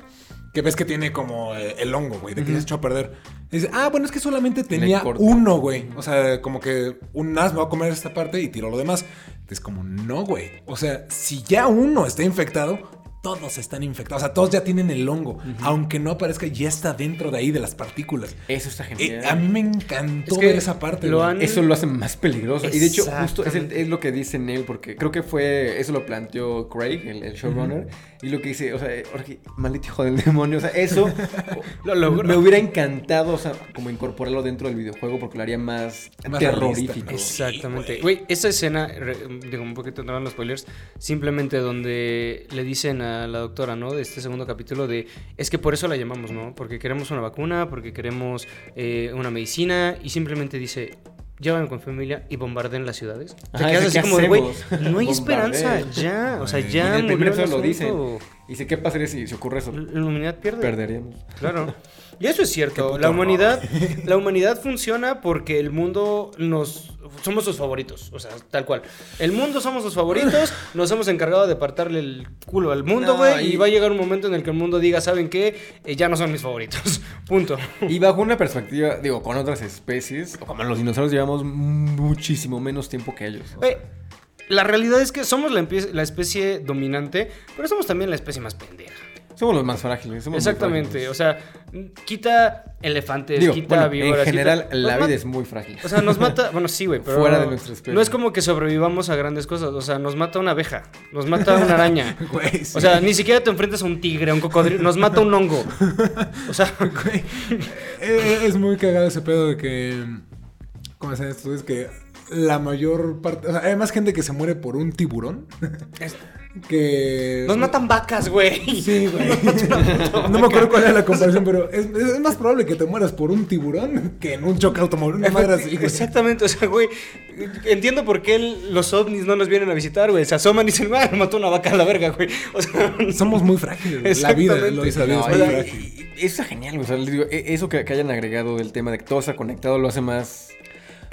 que ves que tiene como eh, el hongo, güey, de que se echó a perder? Y dices, ah, bueno, es que solamente tenía uno, güey. O sea, como que un as me va a comer esta parte y tiró lo demás. Es como, no, güey. O sea, si ya uno está infectado, todos están infectados. O sea, todos ya tienen el hongo. Aunque no aparezca, ya está dentro de ahí de las partículas. Eso está Eh, genial. a mí me encantó Es que ver esa parte. lo güey. han- Eso lo hace más peligroso. Y de hecho, justo es, el- Exactamente. es lo que dice Neil, porque creo que fue. Eso lo planteó Craig, el, el showrunner. Y lo que dice, o sea, que- maldito hijo del demonio. O sea, eso (laughs) Lo logró. me hubiera encantado, o sea, como incorporarlo dentro del videojuego, porque lo haría más, Más terrorífico. realista, ¿no? Exactamente. Güey, esa escena, re- digo un poquito entrando en los spoilers, simplemente donde le dicen a la doctora, ¿no? De este segundo capítulo de, es que por eso la llamamos, ¿no? Porque queremos una vacuna, porque queremos eh, una medicina y simplemente dice, llévame con familia y bombarden las ciudades. Ajá, quedas así ¿qué como de, güey, no hay esperanza, ya, o sea, ya en el primer lo dicen. Y dice, ¿qué pasaría si, si ocurre eso? La humanidad pierde. Perderíamos. Claro. Y eso es cierto. La horror. humanidad, (laughs) la humanidad funciona porque el mundo nos somos sus favoritos, o sea, tal cual. El mundo somos los favoritos, (laughs) nos hemos encargado de apartarle el culo al mundo, No, güey, y... y- va a llegar un momento en el que el mundo diga, ¿saben qué? Eh, ya no son mis favoritos. (laughs) Punto. Y bajo una perspectiva, digo, con otras especies, como los dinosaurios, llevamos muchísimo menos tiempo que ellos. La realidad es que somos la, la especie dominante, pero somos también la especie más pendeja. Somos los más frágiles. somos Exactamente, o sea, quita elefantes, Digo, quita bueno, víboras. en general, quita- la vida es muy frágil. O sea, nos mata, (laughs) bueno, sí, güey, pero Fuera de nuestra especie. no es como que sobrevivamos a grandes cosas, o sea, nos mata una abeja, nos mata una (laughs) araña. Güey, sí. O sea, ni siquiera te enfrentas a un tigre, a un cocodrilo, nos mata un hongo. (laughs) O sea, Güey, eh, es muy cagado ese pedo de que. ¿Cómo se esto? Es que la mayor parte. O sea, hay más gente que se muere por un tiburón. que. nos matan vacas, güey. Sí, güey. (laughs) No me acuerdo cuál era la comparación, pero es, es más probable que te mueras por un tiburón que en un choque automovilístico. Exactamente, o sea, güey, entiendo por qué el- los ovnis no nos vienen a visitar, güey. Se asoman y dicen, ah, me mató una vaca a la verga, güey. O sea, (laughs) Somos muy frágiles. La vida, lo dice la vida, No, es muy frágil. eso está genial, güey. O sea, les digo, e- eso que, que hayan agregado del tema de que todo está conectado lo hace más.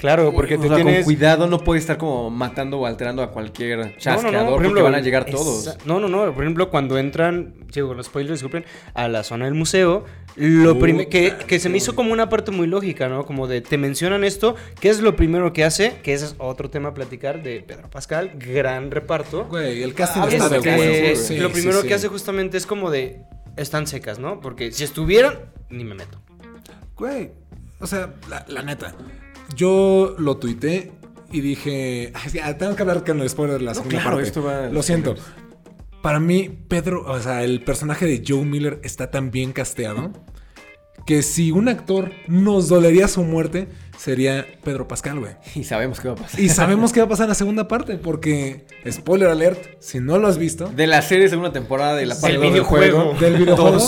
Claro, porque o te sea, tienes... con cuidado no puedes estar como matando o alterando a cualquier chasqueador No, no, no, por porque van a llegar todos. esa- No, no, no. Por ejemplo, cuando entran, digo, los spoilers, disculpen, a la zona del museo, lo primero que, que se me hizo como una parte muy lógica, ¿no? Como de te mencionan esto, ¿qué es lo primero que hace? Que ese es otro tema a platicar de Pedro Pascal, gran reparto. Güey, el casting Ah, está de. Sí, lo sí, primero sí. que hace justamente es como de están secas, ¿no? Porque si estuvieran, ni me meto. Güey, o sea, la, la neta. Yo lo tuité y dije. "Ay, ya, tengo que hablar con el spoiler de la No, segunda claro, parte. esto va- Lo siento. Para mí, Pedro, o sea, el personaje de Joe Miller está tan bien casteado que si un actor nos dolería su muerte, sería Pedro Pascal, güey. (laughs) Y sabemos qué va a pasar. Y sabemos qué va a pasar en la segunda parte, porque, spoiler alert, si no lo has visto, De la serie segunda temporada de la parte Del videojuego. del (laughs) videojuego.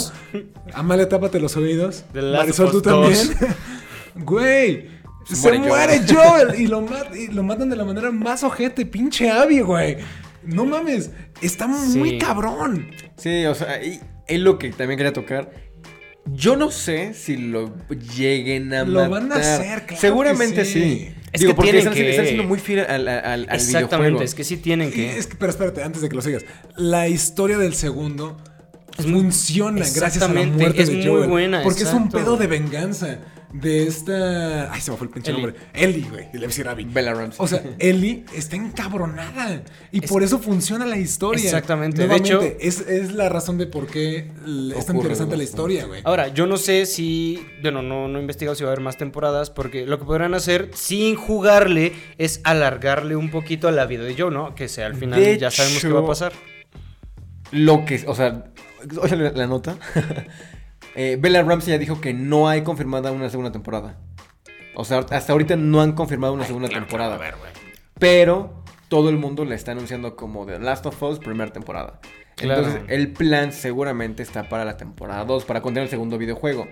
Amalia, tápate los oídos. Marisol, tú también. (laughs) Güey, Se se, muere Joel. Joel. y, lo mat- y lo matan de la manera más ojete, pinche Abby, güey. No mames, está muy Sí. cabrón. Sí, o sea, y es lo que también quería tocar. Yo no sé si lo lleguen a Lo matar. van a hacer, claro Seguramente que sí. sí. Es Digo, que porque tienen están, que- están siendo muy fieles al, al, al Exactamente, videojuego. es que sí tienen que. es que, pero espérate, antes de que lo sigas. La historia del segundo funciona gracias a la muerte es de muy Joel. buena, porque es un pedo de venganza. De esta. Ay, se me fue el pinche Ellie. nombre. Ellie, güey. Y le decía Abby. Bella Ramsey. O sea, (laughs) Ellie está encabronada. Y Es- por eso funciona la historia. Exactamente. De hecho- es, es la razón de por qué es tan interesante la historia, güey. Ahora, yo no sé si. Bueno, no, no he investigado si va a haber más temporadas. Porque lo que podrán hacer sin jugarle es alargarle un poquito la vida de Joe, ¿no? Que sea al final De ya sabemos qué va a pasar. Lo que, o sea, oye la, la nota. (laughs) Eh, Bella Ramsey ya dijo que no hay confirmada una segunda temporada. O sea, hasta ahorita no han confirmado una segunda temporada. Pero todo el mundo la está anunciando como The Last of Us primera temporada. Claro. Entonces, el plan seguramente está para la temporada 2, para contener el segundo videojuego.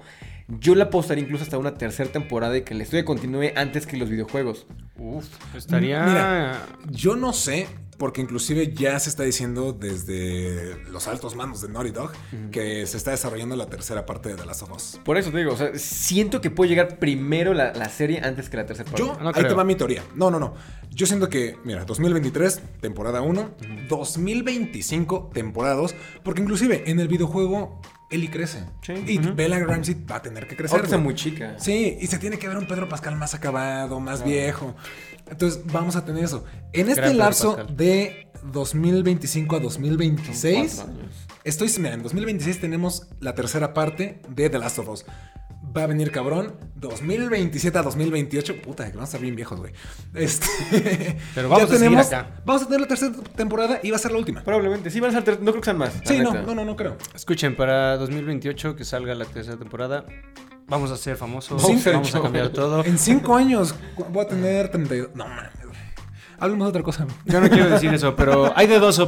Yo le apostaría incluso hasta una tercera temporada y que la historia continúe antes que los videojuegos. Uf, estaría. Mira, Yo no sé, porque inclusive ya se está diciendo desde los altos mandos de Naughty Dog que se está desarrollando la tercera parte de The Last of Us. Por eso te digo, o sea, siento que puede llegar primero la, la serie antes que la tercera parte. Yo, No ahí creo. te va mi teoría. No, no, no. Yo siento que, mira, 2023, temporada 1, 2025, temporada 2, porque inclusive en el videojuego Ellie crece. Sí. Y Ujú. Bella Ramsey va a tener que crecer. Ahora está güey. muy chica. Sí, y se tiene que ver un Pedro Pascal más acabado, más viejo. Entonces, vamos a tener eso. En este Gran lapso de 2025 a Son 2026, cuatro años. estoy, mira, en 2026 tenemos la tercera parte de The Last of Us. Va a venir cabrón. 2027 a 2028. Puta, que vamos a estar bien viejos, güey. Este, (laughs) Pero vamos ya a tenemos. acá. Vamos a tener la tercera temporada y va a ser la última. Probablemente. Sí, van a ser tres. No creo que sean más. Sí, no, no, no, no creo. Escuchen, para 2028 que salga la tercera temporada, vamos a ser famosos, Sí, vamos a cambiar todo. En cinco años voy a tener 32. No mames. Hablemos de otra cosa. Yo no quiero decir eso, pero hay de dos.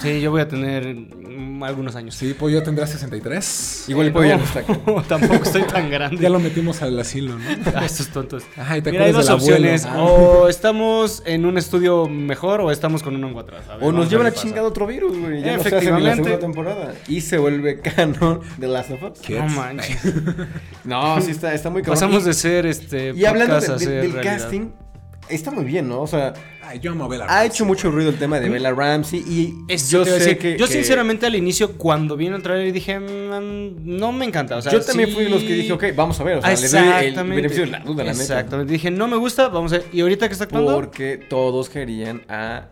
Sí, yo voy a tener mm, algunos años. Sí, pues yo tendrá 63. Igual Eh, el pollo ya no, está (laughs) tampoco estoy tan (laughs) grande. Ya lo metimos al asilo, ¿no? (laughs) Ah, estos tontos. Ay, ¿te Mira, hay acuerdas dos del abuelo? opciones. Ah. O estamos en un estudio mejor o estamos con un hongo atrás. A ver, O vamos nos a llevan ver a qué chingado otro virus, güey. Ya no se hace ni la Efectivamente. segunda temporada. Y se vuelve canon de Last of Us. No manches. No, sí está, está muy cabrón. Pasamos de ser este. Y hablando podcast de- a de- ser del realidad. casting, está muy bien, ¿no? O sea, Ay, yo amo a Bella ha Ramsey, hecho mucho ruido el tema de Bella Ramsey y Eso yo te sé decir. que... Yo que- sinceramente al inicio cuando vi el trailer dije, "Mm, no me encanta. O sea, yo también sí- fui de los que dije, ok, vamos a ver. O sea, le doy el Exactamente. beneficio de la duda, la neta. Exactamente. Dije, no me gusta, vamos a ver. ¿Y ahorita que está actuando? Porque todos querían a...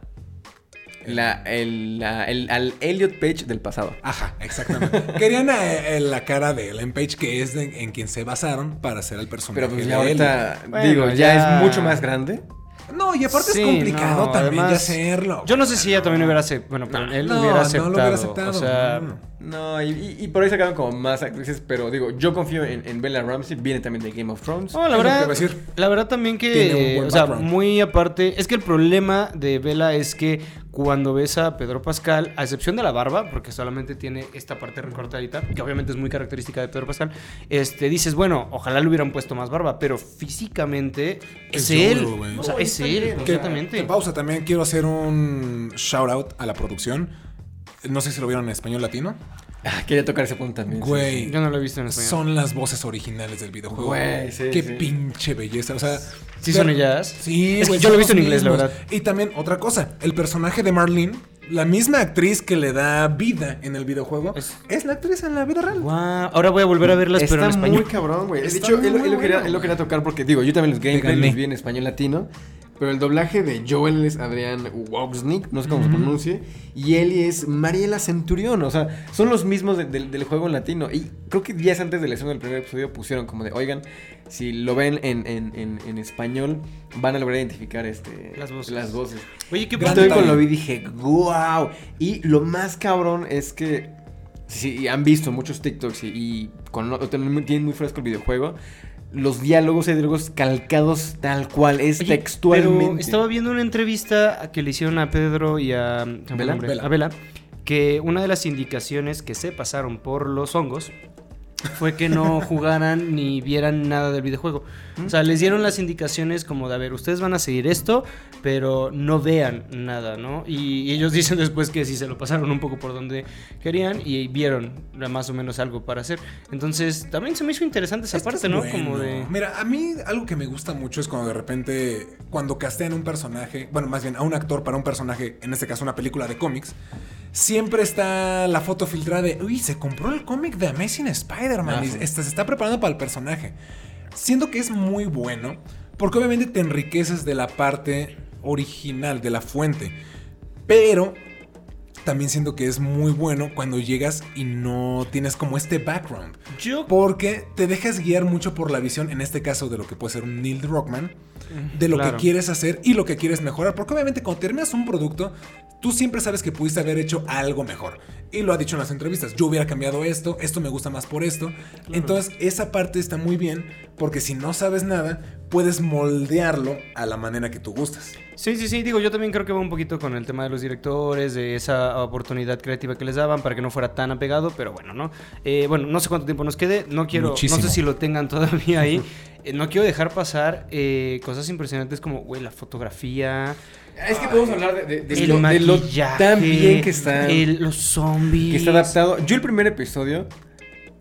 La, el, la- el- al Elliot Page del pasado. Ajá, exactamente. (laughs) Querían eh, eh, la cara de Ellen Page, que es de- en quien se basaron para hacer el personaje Pero pues de ya ahorita. Bueno, digo, ya, ya- es mucho más grande. No, y aparte Sí, es complicado no, también de hacerlo. Yo no sé si ella también hubiera aceptado. Bueno, pero él No, hubiera no aceptado. lo hubiera aceptado. O sea, no. Y, por ahí sacaron como más actrices, pero digo, yo confío en, en Bella Ramsey, viene también de Game of Thrones. no, la verdad, iba a decir. la verdad también que, o sea, muy aparte, es que el problema de Bella es que cuando ves a Pedro Pascal, a excepción de la barba, porque solamente tiene esta parte recortadita, que obviamente es muy característica de Pedro Pascal, este, dices, bueno, ojalá le hubieran puesto más barba, pero físicamente es, Es él, o sea, No, es él. Que pausa, también quiero hacer un shout out a la producción. No sé si lo vieron en español latino. Ah, quería tocar ese punto también. Güey, sí. Yo no lo he visto en español. son las voces originales del videojuego. Güey, sí, Qué sí. pinche belleza. O sea, ¿Sí ver- son ellas? Sí, Es que yo lo he visto en inglés, la verdad. Y también otra cosa, el personaje de Marlene, la misma actriz que le da vida en el videojuego, Es- es, la actriz en la vida real. Guau, ahora voy a volver a verlas, pero en Está español. muy cabrón, güey. De Está hecho, él, muy él lo quería, él lo quería tocar porque, digo, yo también los gameplays los vi en español latino. Pero el doblaje de Joel es Adrián Wozniak, no sé cómo se pronuncie. Y Ellie es Mariela Centurión. O sea, son los mismos de- del- del juego en latino. Y creo que días antes de la elección del primer episodio pusieron como de, oigan, si lo ven en, en- en- en español, van a lograr identificar este, Las voces. Las voces. Oye, qué padre. cuando lo vi dije, wow. Y lo más cabrón es que si han visto muchos TikToks y, y con, tienen muy fresco el videojuego, los diálogos hay diálogos calcados tal cual, es Oye, textualmente. Pero estaba viendo una entrevista que le hicieron a Pedro y a, a Vela, que una de las indicaciones que se pasaron por los hongos fue que no jugaran ni vieran nada del videojuego. O sea, les dieron las indicaciones como de, a ver, ustedes van a seguir esto, pero no vean nada, ¿no? Y, y ellos (laughs) dicen después que sí se lo pasaron un poco por donde querían y vieron más o menos algo para hacer. Entonces, también se me hizo interesante esa Esto parte, es ¿no? bueno. Como de... Mira, a mí algo que me gusta mucho es cuando de repente, cuando castean un personaje, bueno, más bien a un actor para un personaje, en este caso una película de cómics, siempre está la foto filtrada de, uy, se compró el cómic de Amazing Spider-Man y este, se está preparando para el personaje. siento que es muy bueno porque obviamente te enriqueces de la parte original, de la fuente. Pero también siento que es muy bueno cuando llegas y no tienes como este background. Yo Porque te dejas guiar mucho por la visión, en este caso de lo que puede ser un Neil Rockman, de lo Claro. que quieres hacer y lo que quieres mejorar. Porque obviamente cuando terminas un producto, tú siempre sabes que pudiste haber hecho algo mejor. Y lo ha dicho en las entrevistas, yo hubiera cambiado esto, esto me gusta más por esto. Entonces esa parte está muy bien porque si no sabes nada, puedes moldearlo a la manera que tú gustas. Sí, sí, sí, digo, yo también creo que va un poquito con el tema de los directores, de esa oportunidad creativa que les daban para que no fuera tan apegado, pero bueno, ¿no? Eh, bueno, no sé cuánto tiempo nos quede, no quiero, Muchísimo. no sé si lo tengan todavía ahí, (laughs) Eh, no quiero dejar pasar eh, cosas impresionantes como, güey, la fotografía, Es que podemos hablar de, de- de el lo, de tan bien que está, el- los zombies. que está adaptado. Yo el primer episodio,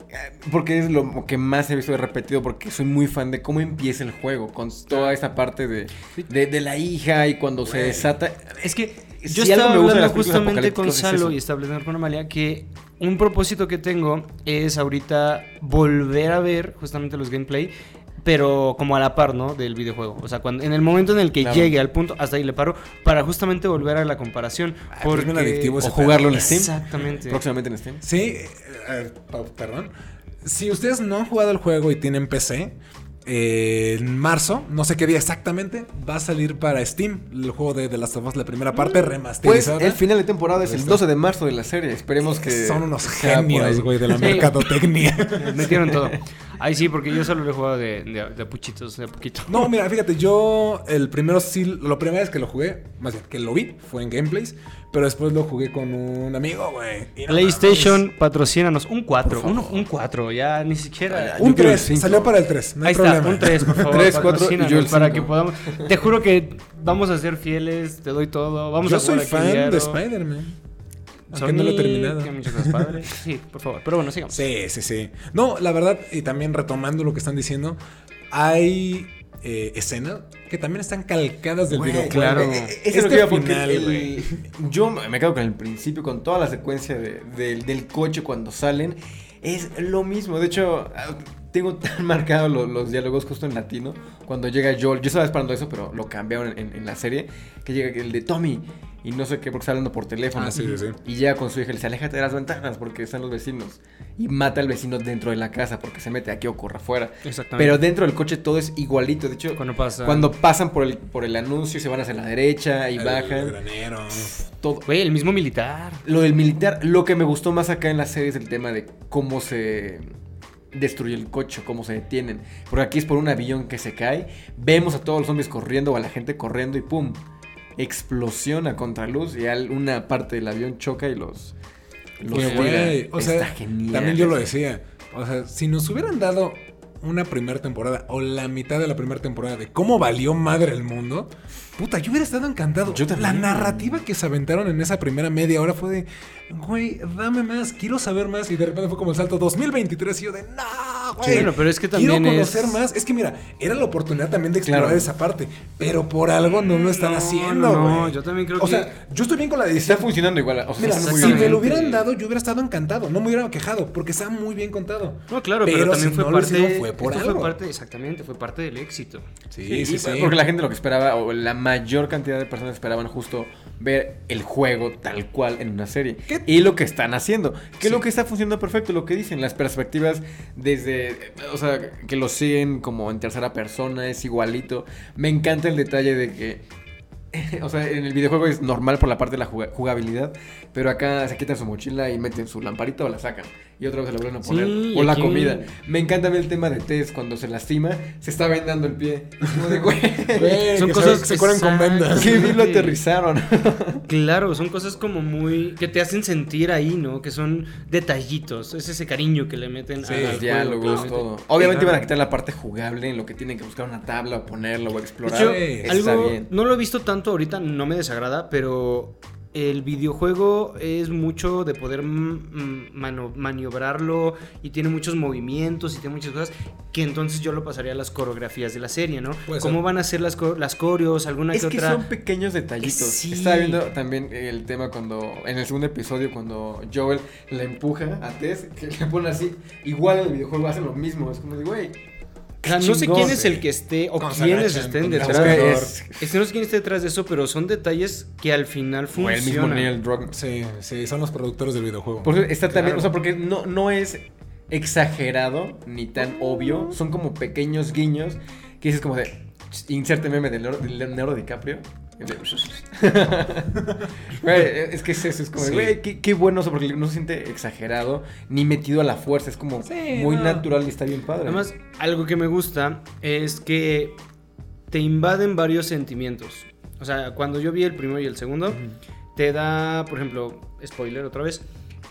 eh, porque es lo que más he visto repetido, porque soy muy fan de cómo empieza el juego, con toda esta parte de, de, de la hija y cuando se desata. Es que Si yo estaba de hablando justamente con es Salo y estaba hablando con Amalia que un propósito que tengo es ahorita volver a ver justamente los gameplay, pero como a la par, ¿no? Del videojuego. O sea, cuando, en el momento en el que Claro. llegue al punto, hasta ahí le paro, para justamente volver a la comparación. Ah, adictivo O jugarlo en. Steam. Exactamente. Próximamente en Steam. Sí, eh, eh, perdón. Si ustedes no han jugado el juego y tienen PC, eh, en marzo, no sé qué día exactamente, va a salir para Steam el juego de The Last of Us, la primera parte Pues remasterizada. el final de temporada es el está. 12 de marzo de la serie. Esperemos que. Son unos genios, güey, de la mercadotecnia. (laughs) Metieron todo. Ahí sí, porque yo solo lo he jugado de, de, de puchitos, de poquito. No, mira, (laughs) fíjate, yo el primero sí, la primera vez que lo jugué, más bien que lo vi, fue en gameplays, pero después lo jugué con un amigo, güey. no PlayStation, patrocínanos. Un 4, Por un, un 4, ya ni siquiera. mames. Un Yo quiero el 3, cinco. salió para el 3, no hay Ahí está, problema. un 3, por favor. Tres, cuatro, y patrocínanos yo el Para que podamos. Te juro que vamos a ser fieles, te doy todo. Vamos Yo a soy fan diario. de Spider-Man. Aunque no lo he terminado. padres. Sí, por favor. Pero bueno, sigamos. Sí, sí, sí. No, la verdad, y también retomando lo que están diciendo, hay eh, escenas que también están calcadas del videojuego. claro. Eh, eh, Eso es Este lo que iba porque final, el- güey. Yo me quedo con el principio, con toda la secuencia de- del- del coche cuando salen. Es lo mismo. De hecho, ah, tengo tan (laughs) marcados los, los diálogos justo en latino. Cuando llega Joel, yo estaba esperando eso, pero lo cambiaron en, en la serie. Que llega el de Tommy. Y no sé qué, porque está hablando por teléfono. Ah, sí, sí, sí. Y llega con su hija y le dice, aléjate de las ventanas porque están los vecinos. Y mata al vecino dentro de la casa porque se mete aquí o corre afuera. Exactamente. Pero dentro del coche todo es igualito. De hecho, Cuando pasa. cuando pasan por el, por el anuncio, se van hacia la derecha y El bajan. granero. Todo. Güey, el mismo militar. Lo del militar, lo que me gustó más acá en la serie es el tema de cómo se destruye el coche, cómo se detienen. Porque aquí es por un avión que se cae. Vemos a todos los zombies corriendo o a la gente corriendo y ¡pum! Explosión a contraluz y una parte del avión choca y los... güey, o sea, genial. también yo lo decía. O sea, si nos hubieran dado una primera temporada o la mitad de la primera temporada de cómo valió madre el mundo, puta, yo hubiera estado encantado. Yo. La narrativa que se aventaron en esa primera media hora fue de, güey, dame más, quiero saber más. Y de repente fue como el salto 2023 y yo de, no, güey. Bueno, pero es que también Quiero conocer es- más. Es que mira, era la oportunidad también de explorar Claro. esa parte, pero por algo no lo están No, haciendo, no, yo también creo o que- sea, yo estoy bien con la Está decisión. funcionando igual. O sea, Mira, está muy si me lo hubieran dado, yo hubiera estado encantado. No me hubiera quejado, porque está muy bien contado. No, claro, pero, Pero también si fue no lo parte. hicieron, fue por esto algo. fue parte, exactamente, fue parte del éxito. Sí, Sí, Porque la gente lo que esperaba, o la mayor cantidad de personas esperaban justo ver el juego tal cual en una serie. ¿Qué? Y lo que están haciendo. Que es lo Sí. que está funcionando perfecto, lo que dicen. Las perspectivas desde. O sea, que lo siguen como en tercera persona, es igualito. Me encanta el detalle de que. (laughs) O sea, en el videojuego es normal por la parte de la juga- jugabilidad, pero acá se quitan su mochila y meten su lamparita o la sacan. Y otra vez se la vuelven a poner. Sí, o la aquí- comida. Me encanta ver el tema de Tess cuando se lastima, se está vendando el pie. Es como de, güey. Güey, Son que cosas se, se curan con vendas. Qué bien lo aterrizaron. (laughs) Claro, son cosas como muy. que te hacen sentir ahí, ¿no? Que son detallitos. Es ese cariño que le meten Sí, juego, diálogos, todo. Obviamente Claro. van a quitar la parte jugable en lo que tienen que buscar una tabla o ponerlo o De explorar. hecho, Sí, Está algo, bien. no lo he visto tanto ahorita, no me desagrada, pero el videojuego es mucho de poder maniobrarlo y tiene muchos movimientos y tiene muchas cosas que entonces yo lo pasaría a las coreografías de la serie, ¿no? ¿Cómo van a ser las, las coreos? ¿Alguna Es que que otra? son pequeños detallitos. Sí. Estaba viendo también el tema cuando, en el segundo episodio, cuando Joel la empuja a Tess, que le pone así. Igual en el videojuego hacen lo mismo. Es como de, güey, O sea, no sé quién es el que esté o quiénes estén detrás. buscador. Es, es que no sé quién esté detrás de eso, pero son detalles que al final O el mismo funcionan. Neil Druckmann. Sí, sí, son los productores del videojuego. Porque está también, Claro. o sea, porque no, no es exagerado ni tan obvio. Son como pequeños guiños que dices como de. Inserte meme del Leonardo DiCaprio. Es que es eso, es como, de, Sí. güey, qué, qué bueno eso, porque no se siente exagerado ni metido a la fuerza, es como Sí, muy no. natural y está bien padre. Además, algo que me gusta es que te invaden varios sentimientos. O sea, cuando yo vi el primero y el segundo, te da, por ejemplo, spoiler otra vez,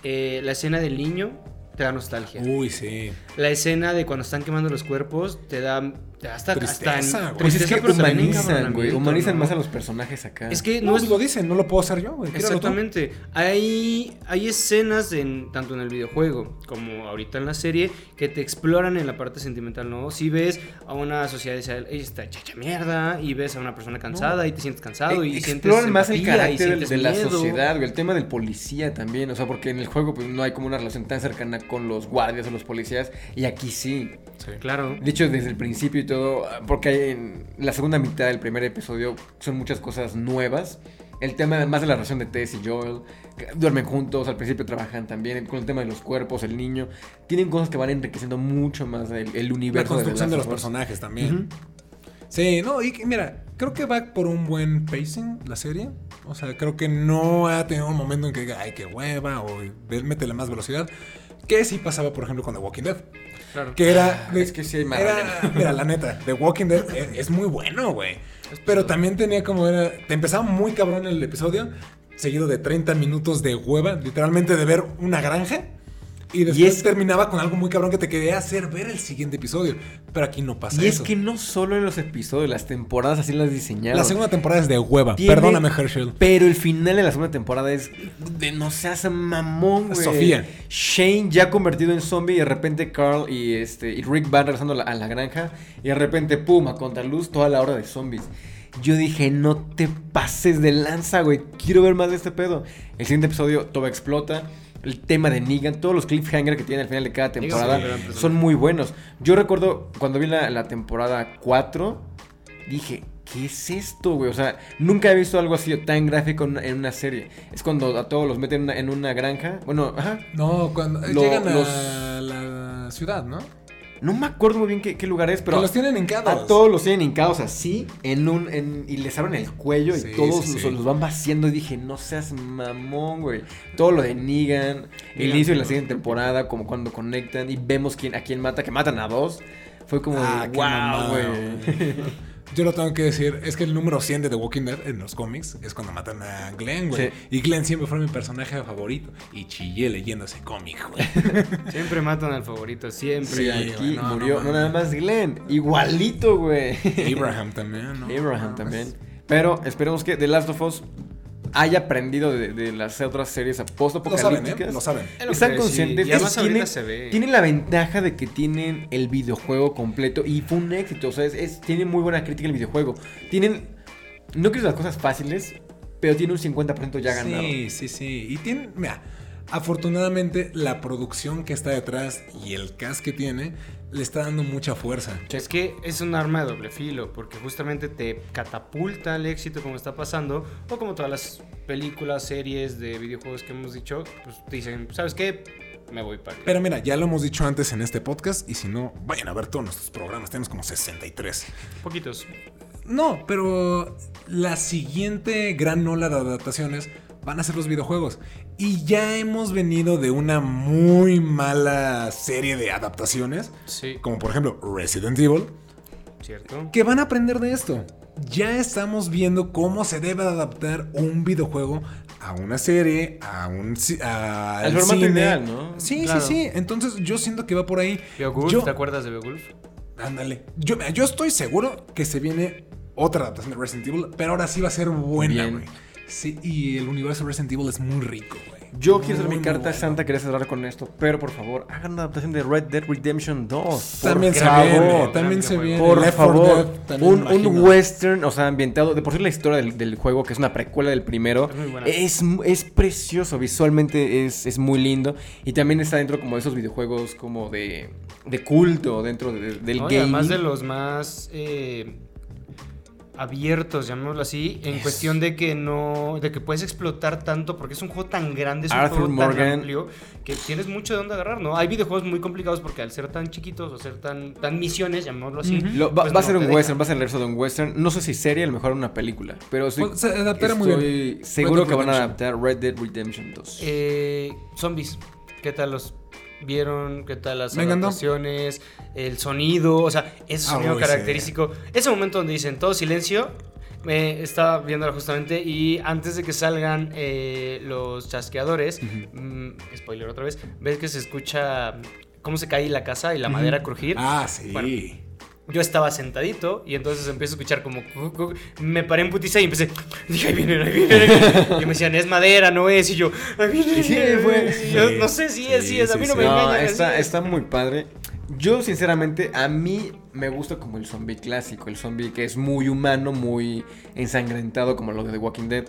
eh, la escena del niño te da nostalgia. Uy, sí. La escena de cuando están quemando los cuerpos te da hasta, Tristeza, hasta güey. pues es que humanizan, güey, humanizan ¿no? más a los personajes acá. Es que No, no es pues lo dicen, no lo puedo hacer yo, güey. Exactamente. Hay, hay escenas en, tanto en el videojuego como ahorita en la serie que te exploran en la parte sentimental, ¿no? Si ves a una sociedad y dice, "Ella está chacha mierda, y ves a una persona cansada y te sientes cansado y E- sientes exploran más el y carácter de, la miedo. sociedad, güey, el tema del policía también, o sea, porque en el juego pues, no hay como una relación tan cercana con los guardias o los policías, y aquí sí. Sí. Claro. De hecho, desde el principio y todo, porque en la segunda mitad del primer episodio son muchas cosas nuevas. El tema más de la relación de Tess y Joel, duermen juntos, al principio trabajan también, con el tema de los cuerpos, el niño, tienen cosas que van enriqueciendo mucho más el, el La universo construcción de The los personajes también. Sí, no, y mira, creo que va por un buen pacing la serie. O sea, creo que no ha tenido un momento en que diga, ay, qué hueva, o métele más velocidad. Que sí pasaba, por ejemplo, con The Walking Dead. Claro. Que era. Ah, es que sí hay más era-. (laughs) Mira, la neta, The Walking Dead es, es muy bueno, güey. Pero también tenía como era. Te empezaba muy cabrón el episodio, seguido de 30 minutos de hueva, literalmente de ver una granja. Y después es- terminaba con algo muy cabrón que te quería hacer ver el siguiente episodio. Pero aquí no pasa Y es eso. que no solo en los episodios, las temporadas así las diseñaron. La segunda temporada es de hueva. Tiene- Perdóname, Herschel. Pero el final de la segunda temporada es de no seas mamón, güey. Sofía. Shane ya convertido en zombie y de repente Carl y este y Rick van regresando a la, a la granja y de repente pum, a contraluz toda la hora de zombies. Yo dije, no te pases de lanza, güey. Quiero ver más de este pedo. El siguiente episodio, todo explota. El tema de Negan, todos los cliffhangers que tiene al final de cada temporada son muy buenos. Yo recuerdo cuando vi la, la temporada 4, dije, ¿qué es esto, güey? O sea, nunca he visto algo así tan gráfico en una, en una serie. Es cuando a todos los meten en una, en una granja. Bueno, ajá. No, cuando Lo- llegan a los- la ciudad, ¿no? No me acuerdo muy bien qué, qué lugar es, pero que los tienen hincados. a todos los tienen hincados así, en un, en- y les abren el cuello Sí, y todos sí, los, sí. los van vaciando. Y dije, no seas mamón, güey. Todo lo de Negan, el inicio de la siguiente temporada, como cuando conectan y vemos quién, a quién mata, que matan a dos. Fue como Ah, de, wow, mamada, güey. (laughs) Yo lo tengo que decir, es que el número 100 de The Walking Dead en los cómics es cuando matan a Glenn, güey. Sí. Y Glenn siempre fue mi personaje favorito. Y chillé leyendo ese cómic, güey. (laughs) Siempre matan al favorito, siempre. Sí, Aquí güey, no, murió, no no, nada más Glenn. Igualito, güey. Abraham también, ¿no? Abraham No, también. Pero esperemos que The Last of Us haya aprendido de, de las otras series Lo saben, post-apocalípticas. ¿eh? Lo saben. Lo Están que conscientes. sí, y además tienen, se ve. tienen la ventaja de que tienen el videojuego completo y fue un éxito. O sea, es, es- tienen muy buena crítica el videojuego. Tienen, no quiero las cosas fáciles, pero tiene un 50% ya ganado. Sí, sí, sí. Y tiene, mira, afortunadamente la producción que está detrás y el cast que tiene le está dando mucha fuerza. Es que es un arma de doble filo, porque justamente te catapulta al éxito como está pasando, o como todas las películas, series de videojuegos que hemos dicho, pues te dicen, ¿sabes qué? Me voy para allá". Pero mira, ya lo hemos dicho antes en este podcast y si no, vayan a ver todos nuestros programas, tenemos como 63. Poquitos. No, pero la siguiente gran ola de adaptaciones van a ser los videojuegos. Y ya hemos venido de una muy mala serie de adaptaciones, Sí, como por ejemplo Resident Evil, cierto. que van a aprender de esto. Ya estamos viendo cómo se debe adaptar un videojuego a una serie, a un a- Al al formato cine. ideal, ¿no? Sí, Claro. sí, sí. Entonentonces yo siento que va por ahí. Beowulf, Yo- ¿te acuerdas de Beowulf? Ándale. Yo, yo estoy seguro que se viene otra adaptación de Resident Evil, pero ahora sí va a ser buena, güey. Sí, y el universo de Resident Evil es muy rico, güey. Yo quiero hacer mi carta bueno. santa, quería cerrar con esto, pero por favor, hagan una adaptación de Red Dead Redemption 2. Por También se favor. viene, también se Por viene. Por Left 4 favor, un, un western, o sea, ambientado. De por sí, la historia del, del juego, que es una precuela del primero, Es es, es precioso. Visualmente es, es muy lindo. Y también está dentro como de esos videojuegos como de, de culto dentro de- del No, gaming. además de los más eh, abiertos, llamémoslo así, en cuestión de que no, de que puedes explotar tanto, porque es un juego tan grande, es un Arthur juego Morgan. tan amplio, que tienes mucho de dónde agarrar, ¿no? Hay videojuegos muy complicados porque al ser tan chiquitos o ser tan, tan misiones, llamémoslo así. Lo- va, pues va a ser un deja. western, va a ser el resto de un western. No sé si serie, a lo mejor una película. Pero estoy, Pues, se adaptará muy estoy bien. seguro que van a adaptar Red Dead Redemption 2. Eh, zombies, ¿qué tal los vieron? ¿Qué tal las adaptaciones? El sonido, o sea, ese Ah, sonido característico. Ese momento donde dicen todo silencio, me estaba viéndolo justamente y antes de que salgan eh, los chasqueadores, mm, spoiler otra vez, ves que se escucha cómo se cae la casa y la madera crujir. Ah, sí. Bueno, Yo estaba sentadito y entonces empiezo a escuchar como... Me paré en putiza y empecé... Dije, ahí vienen, ahí vienen. ahí vienen". Y me decían, es madera, no es. Y yo, ahí vienen. Y sí, ahí fue. vienen". Y yo, Sí, no sé si es, sí, es. A mí no me No, engañan. está, está muy padre. Yo, sinceramente, a mí me gusta como el zombie clásico. El zombie que es muy humano, muy ensangrentado, como lo de The Walking Dead.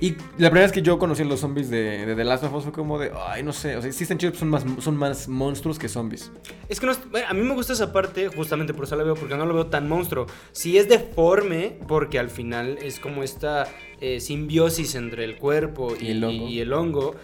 Y la primera vez que yo conocí a los zombies de, de The Last of Us fue como de, ay, no sé, o sea, sí están chidos, son más, son más monstruos que zombies. Es que no bueno, a mí me gusta esa parte, justamente por eso la veo, porque no lo veo tan monstruo. Sí es deforme, porque al final es como esta eh, simbiosis entre el cuerpo y, Y el hongo. y el hongo,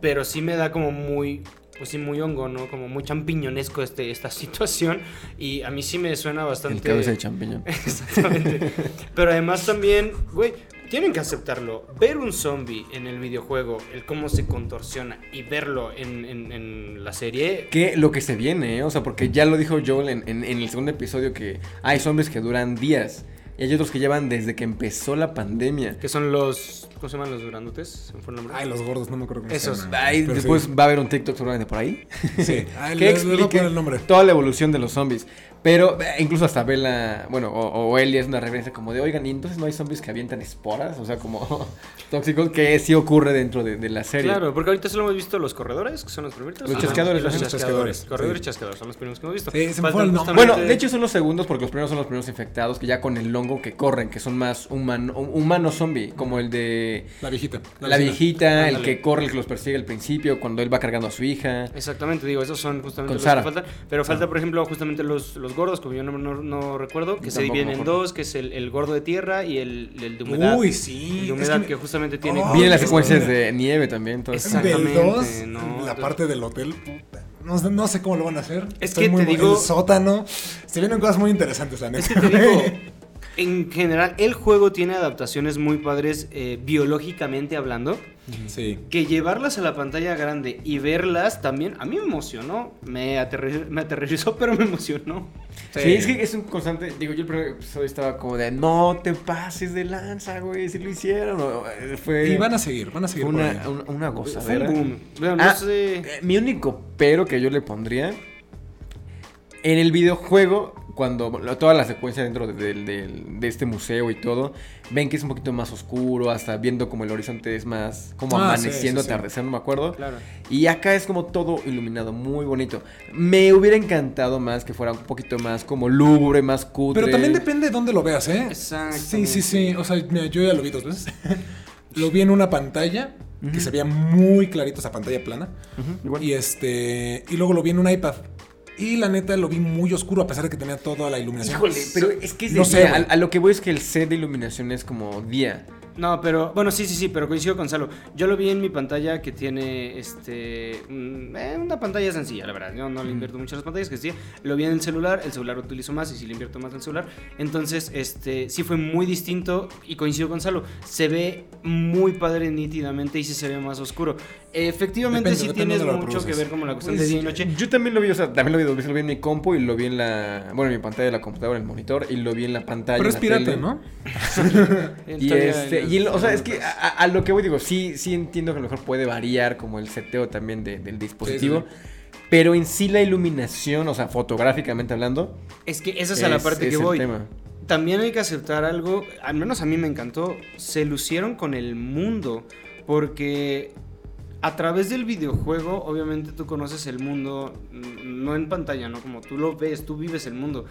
pero sí me da como muy, pues sí, muy hongo, ¿no? Como muy champiñonesco este, esta (laughs) situación, y a mí sí me suena bastante... El cabeza de champiñón. (laughs) Exactamente. Pero además también, güey, tienen que aceptarlo. Ver un zombie en el videojuego, el cómo se contorsiona y verlo en, en- en la serie, Que lo que se viene, ¿eh? o sea, porque ya lo dijo Joel en, en- en el segundo episodio que hay zombies que duran días. Y hay otros que llevan desde que empezó la pandemia. que son los. ¿Cómo se llaman los grandotes? ¿Se me fue el nombre? Ay, los gordos, no me acuerdo cómo Esos. se llaman. Ay, después sí. va a haber un TikTok seguramente por ahí. Sí. (laughs) Ay, que les- les voy a explique poner el nombre. toda la evolución de los zombies. Pero eh, incluso hasta Bella, bueno, o, o Ellie es una referencia como de, oigan, ¿y entonces no hay zombies que avientan esporas? O sea, como (laughs) tóxicos, que sí ocurre dentro de, de la serie. Claro, porque ahorita solo hemos visto los corredores, que son los primeritos. Los Ajá, chasqueadores, Los ajá. chasqueadores. Chasqueadores, Corredores y sí. chasqueadores son los primeros que hemos visto. Sí, se me Faltan fue el nombre. justamente- Bueno, de hecho son los segundos porque los primeros son los primeros infectados que ya con el hongo que corren, que son más humano, humano zombie, como el de La viejita. la, viejita, el que corre, el que los persigue al principio, cuando él va cargando a su hija. Exactamente, digo, esos son justamente Con los Sara. que faltan. Pero falta, por ejemplo, justamente los, los gordos, como yo no, no- no recuerdo, que Yo se dividen en dos, que es el, el gordo de tierra y el, el de humedad. Uy, sí. El de es humedad que que, me- justamente tiene... Oh, Vienen las es secuencias que- de nieve también. Entonces, Exacto. Del Exactamente, 2, no, la parte del hotel, puta. No, sé- no sé cómo lo van a hacer. Es Estoy que muy te digo- El sótano. Se vienen cosas muy interesantes, la neta. Es que te digo, en general, el juego tiene adaptaciones muy padres eh, biológicamente hablando. Sí. Que llevarlas a la pantalla grande y verlas también, a mí me emocionó. Me, aterri- me aterrorizó, pero me emocionó. Sí, es que es un constante. Digo, yo el primer episodio estaba como de no te pases de lanza, güey. Si lo hicieron. o- eh, fue, Y van a seguir, van a seguir fue por una, una, una Fue gozadera. un boom. Bueno, no Ah, sé. eh, mi único pero que yo le pondría. En el videojuego, cuando toda la secuencia dentro de, de- de- de este museo y todo, ven que es un poquito más oscuro, hasta viendo como el horizonte es más como Ah, amaneciendo, sí, no me acuerdo. Claro. Y acá es como todo iluminado, muy bonito. Me hubiera encantado más que fuera un poquito más como lúgubre, más cutre. Pero también depende de dónde lo veas, ¿eh? Exactamente. Sí, sí, sí. O sea, mira, yo ya lo vi dos veces. (laughs) lo vi en una pantalla que se veía muy clarito esa pantalla plana. Y este. Y luego lo vi en un iPad. Y la neta lo vi muy oscuro a pesar de que tenía toda la iluminación. Híjole, pero es que es de No sé, día. a, a lo que voy es que el set de iluminación es como día. No, pero bueno, sí, sí, sí, pero coincido con Salo. Yo lo vi en mi pantalla que tiene este mm, eh, una pantalla sencilla, la verdad. Yo no le invierto mucho a las pantallas, que sí. Lo vi en el celular, el celular lo utilizo más y sí le invierto más en el celular. Entonces, este sí fue muy distinto y coincido con Salo. Se ve muy padre nítidamente y sí se ve más oscuro. Efectivamente Depende, sí depende tienes mucho que ver como la cuestión Pues, de día y noche. Yo también lo vi, o sea, también lo vi dos veces, lo vi en mi compu y lo vi en la, bueno, en mi pantalla de la computadora, en el monitor y lo vi en la pantalla. Pero es la pirata. ¿no? (laughs) (laughs) Y este, y el- o sea, es que a, lo que voy digo, sí, sí entiendo que a lo mejor puede variar como el seteo también de- del dispositivo, pero en sí la iluminación, o sea, fotográficamente hablando, Es que esa es, a la parte que voy. tema. También hay que aceptar algo, al menos a mí me encantó, se lucieron con el mundo, porque a través del videojuego, obviamente tú conoces el mundo, no en pantalla, ¿no? Como tú lo ves, tú vives el mundo.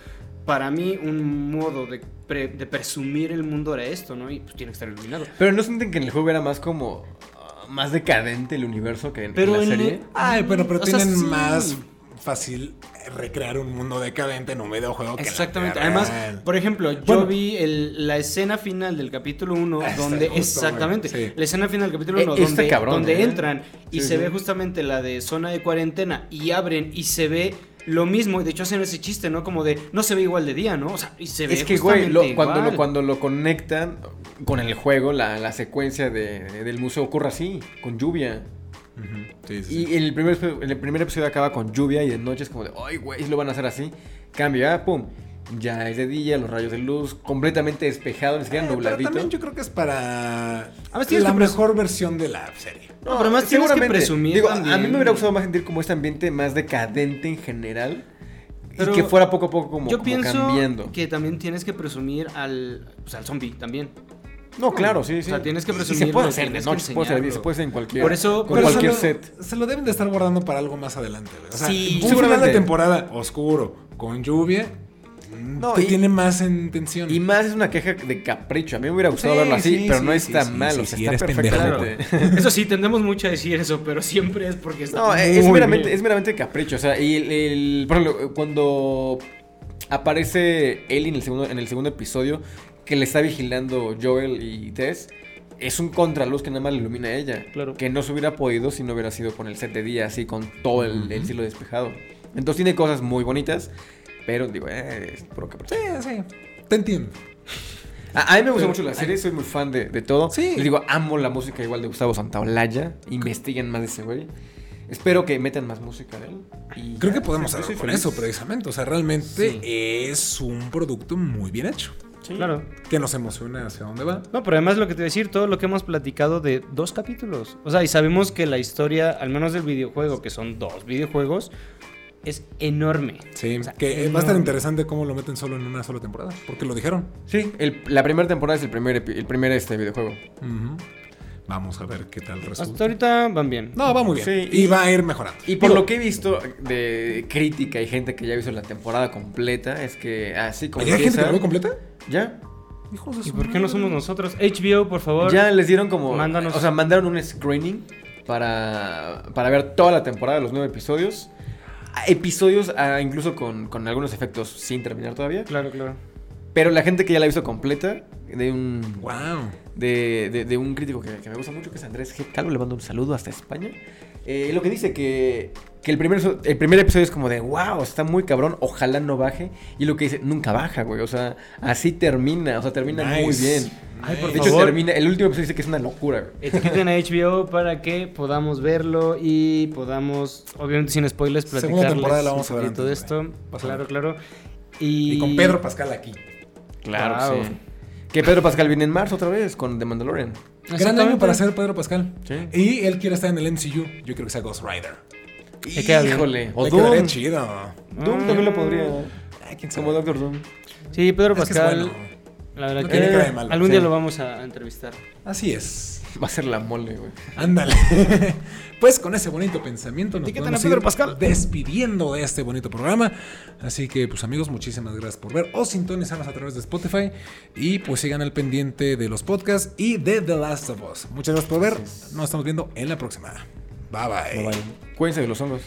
Para mí, un modo de, pre- de presumir el mundo era esto, ¿no? Y pues tiene que estar iluminado. Pero no sienten que en el juego era más como. ah, más decadente el universo que en, en Pero la en serie. el- Ay, pero, pero O sea, tienen sí. más fácil recrear un mundo decadente en un videojuego que en la Exactamente. Además, por ejemplo, yo Bueno. vi el- la escena final del capítulo 1 Esa, donde justo, exactamente, sí. la escena final del capítulo Eh, 1 está donde, cabrón, donde ¿eh? entran y Sí, se sí. ve justamente la de zona de cuarentena y abren y se ve lo mismo y de hecho hacen ese chiste, ¿no? Como de no se ve igual de día, ¿no? O sea, y se ve Es que, güey, lo- cuando, lo, igual. cuando lo conectan con el juego, la, la secuencia de- del museo ocurre así, con lluvia. Sí, sí, sí. Y el primer, el primer episodio acaba con lluvia y de noche es como de, ay, güey, lo van a hacer así. Cambio, ah, pum. Ya es de día, los rayos de luz, completamente despejado, ni siquiera Eh, pero también yo creo que es para Además, tienes la mejor versión de la serie. No, pero además tienes que seguramente. presumir Digo, a mí me hubiera gustado más sentir como este ambiente más decadente en general. Pero y que fuera poco a poco como, Yo como pienso cambiando. que también tienes que presumir al, o sea, al zombie también. No, claro, sí, sí. O sea, tienes que y se puede hacer de noche, se puede hacer, de día, se puede hacer en cualquier, Por eso- con cualquier se lo, set. Se lo deben de estar guardando para algo más adelante, güey. O sea, Sí, un final de seguramente. temporada oscuro, con lluvia, No, te y- tiene más en tensión. Y más es una queja de capricho. A mí me hubiera gustado Sí, verlo así, sí, pero sí, no está sí, mal. sí, o sea, sí, está perfectamente. Eso sí, tendemos mucho a decir eso, pero siempre es porque está No, muy es meramente, bien. es meramente capricho. O sea, y el, el- por ejemplo, cuando aparece Ellie en el segundo, en el segundo episodio, que le está vigilando Joel y Tess, es un contraluz que nada más le ilumina a ella. Claro. Que no se hubiera podido si no hubiera sido con el set de día, así, con todo el, el cielo despejado. Entonces tiene cosas muy bonitas, pero digo, eh, es puro capricho. Sí, sí. Te entiendo. A, a mí me gusta Pero- mucho la serie, soy muy fan de, de todo. Sí. Les digo, amo la música igual de Gustavo Santaolalla. Investiguen más de ese güey. Espero que metan más música de él. Y Creo ya, que podemos hablar con eso precisamente. O sea, realmente Sí. es un producto muy bien hecho. Sí. Claro. Que nos emociona hacia dónde va. No, pero además lo que te voy a decir, todo lo que hemos platicado de dos capítulos. O sea, y sabemos que la historia, al menos del videojuego, que son dos videojuegos, es enorme. Sí, O sea, que va a enorme. estar interesante cómo lo meten solo en una sola temporada. Porque lo dijeron. Sí, el- la primera temporada es el primer, el primer este videojuego. Vamos a ver qué tal resulta. Hasta ahorita van bien. No, va muy bien. Sí, y, y- va a ir mejorando. Y por Digo, lo que he visto de crítica y gente que ya ha visto la temporada completa, es que así como ¿Hay gente que lo ve completa? ¿Ya? Hijos de ¿Y por qué no somos nosotros? HBO, por favor. Ya les dieron como. Mándanos. O sea, mandaron un screening para, para ver toda la temporada, los nueve episodios. Episodios ah, incluso con, con algunos efectos sin terminar todavía. Claro, claro. Pero la gente que ya la ha visto completa, de un, Wow. de, de- de un crítico que, que me gusta mucho, que es Andrés G. Calvo, le mando un saludo hasta España. eh, lo que dice que, que el, primer, el primer episodio es como de, wow, está muy cabrón, ojalá no baje. Y lo que dice, nunca baja, güey. O sea, así termina, o sea, termina muy Nice. bien. Ay, por de hecho, favor. termina, el último episodio dice que es una locura, güey. Etiqueten a HBO para que podamos verlo y podamos, obviamente sin spoilers, Segunda platicarles temporada la vamos a ver antes, esto. Claro, claro. Y, Y con Pedro Pascal aquí. Claro, Wow. sí. Que Pedro Pascal viene en marzo otra vez con The Mandalorian. Gran año para ser Pedro Pascal. Sí. Y él quiere estar en el MCU. Yo creo que sea Ghost Rider. Híjole. O Doom. chido. Doom también lo podría. Ay, quién sabe. Como Doctor Doom. Sí, Pedro Es que es Pascal. bueno. La verdad No que tiene cara de malo. algún día Sí. lo vamos a entrevistar. Así es. Va a ser la mole, güey. Ándale. (laughs) pues con ese bonito pensamiento nos Etiqueten podemos a Pedro ir Pascal. despidiendo de este bonito programa. Así que, pues amigos, muchísimas gracias por ver o sintonizarnos a través de Spotify. Y pues sigan al pendiente de los podcasts y de The Last of Us. Muchas gracias por ver. Nos estamos viendo en la próxima. Bye bye. Cuídense de los hongos.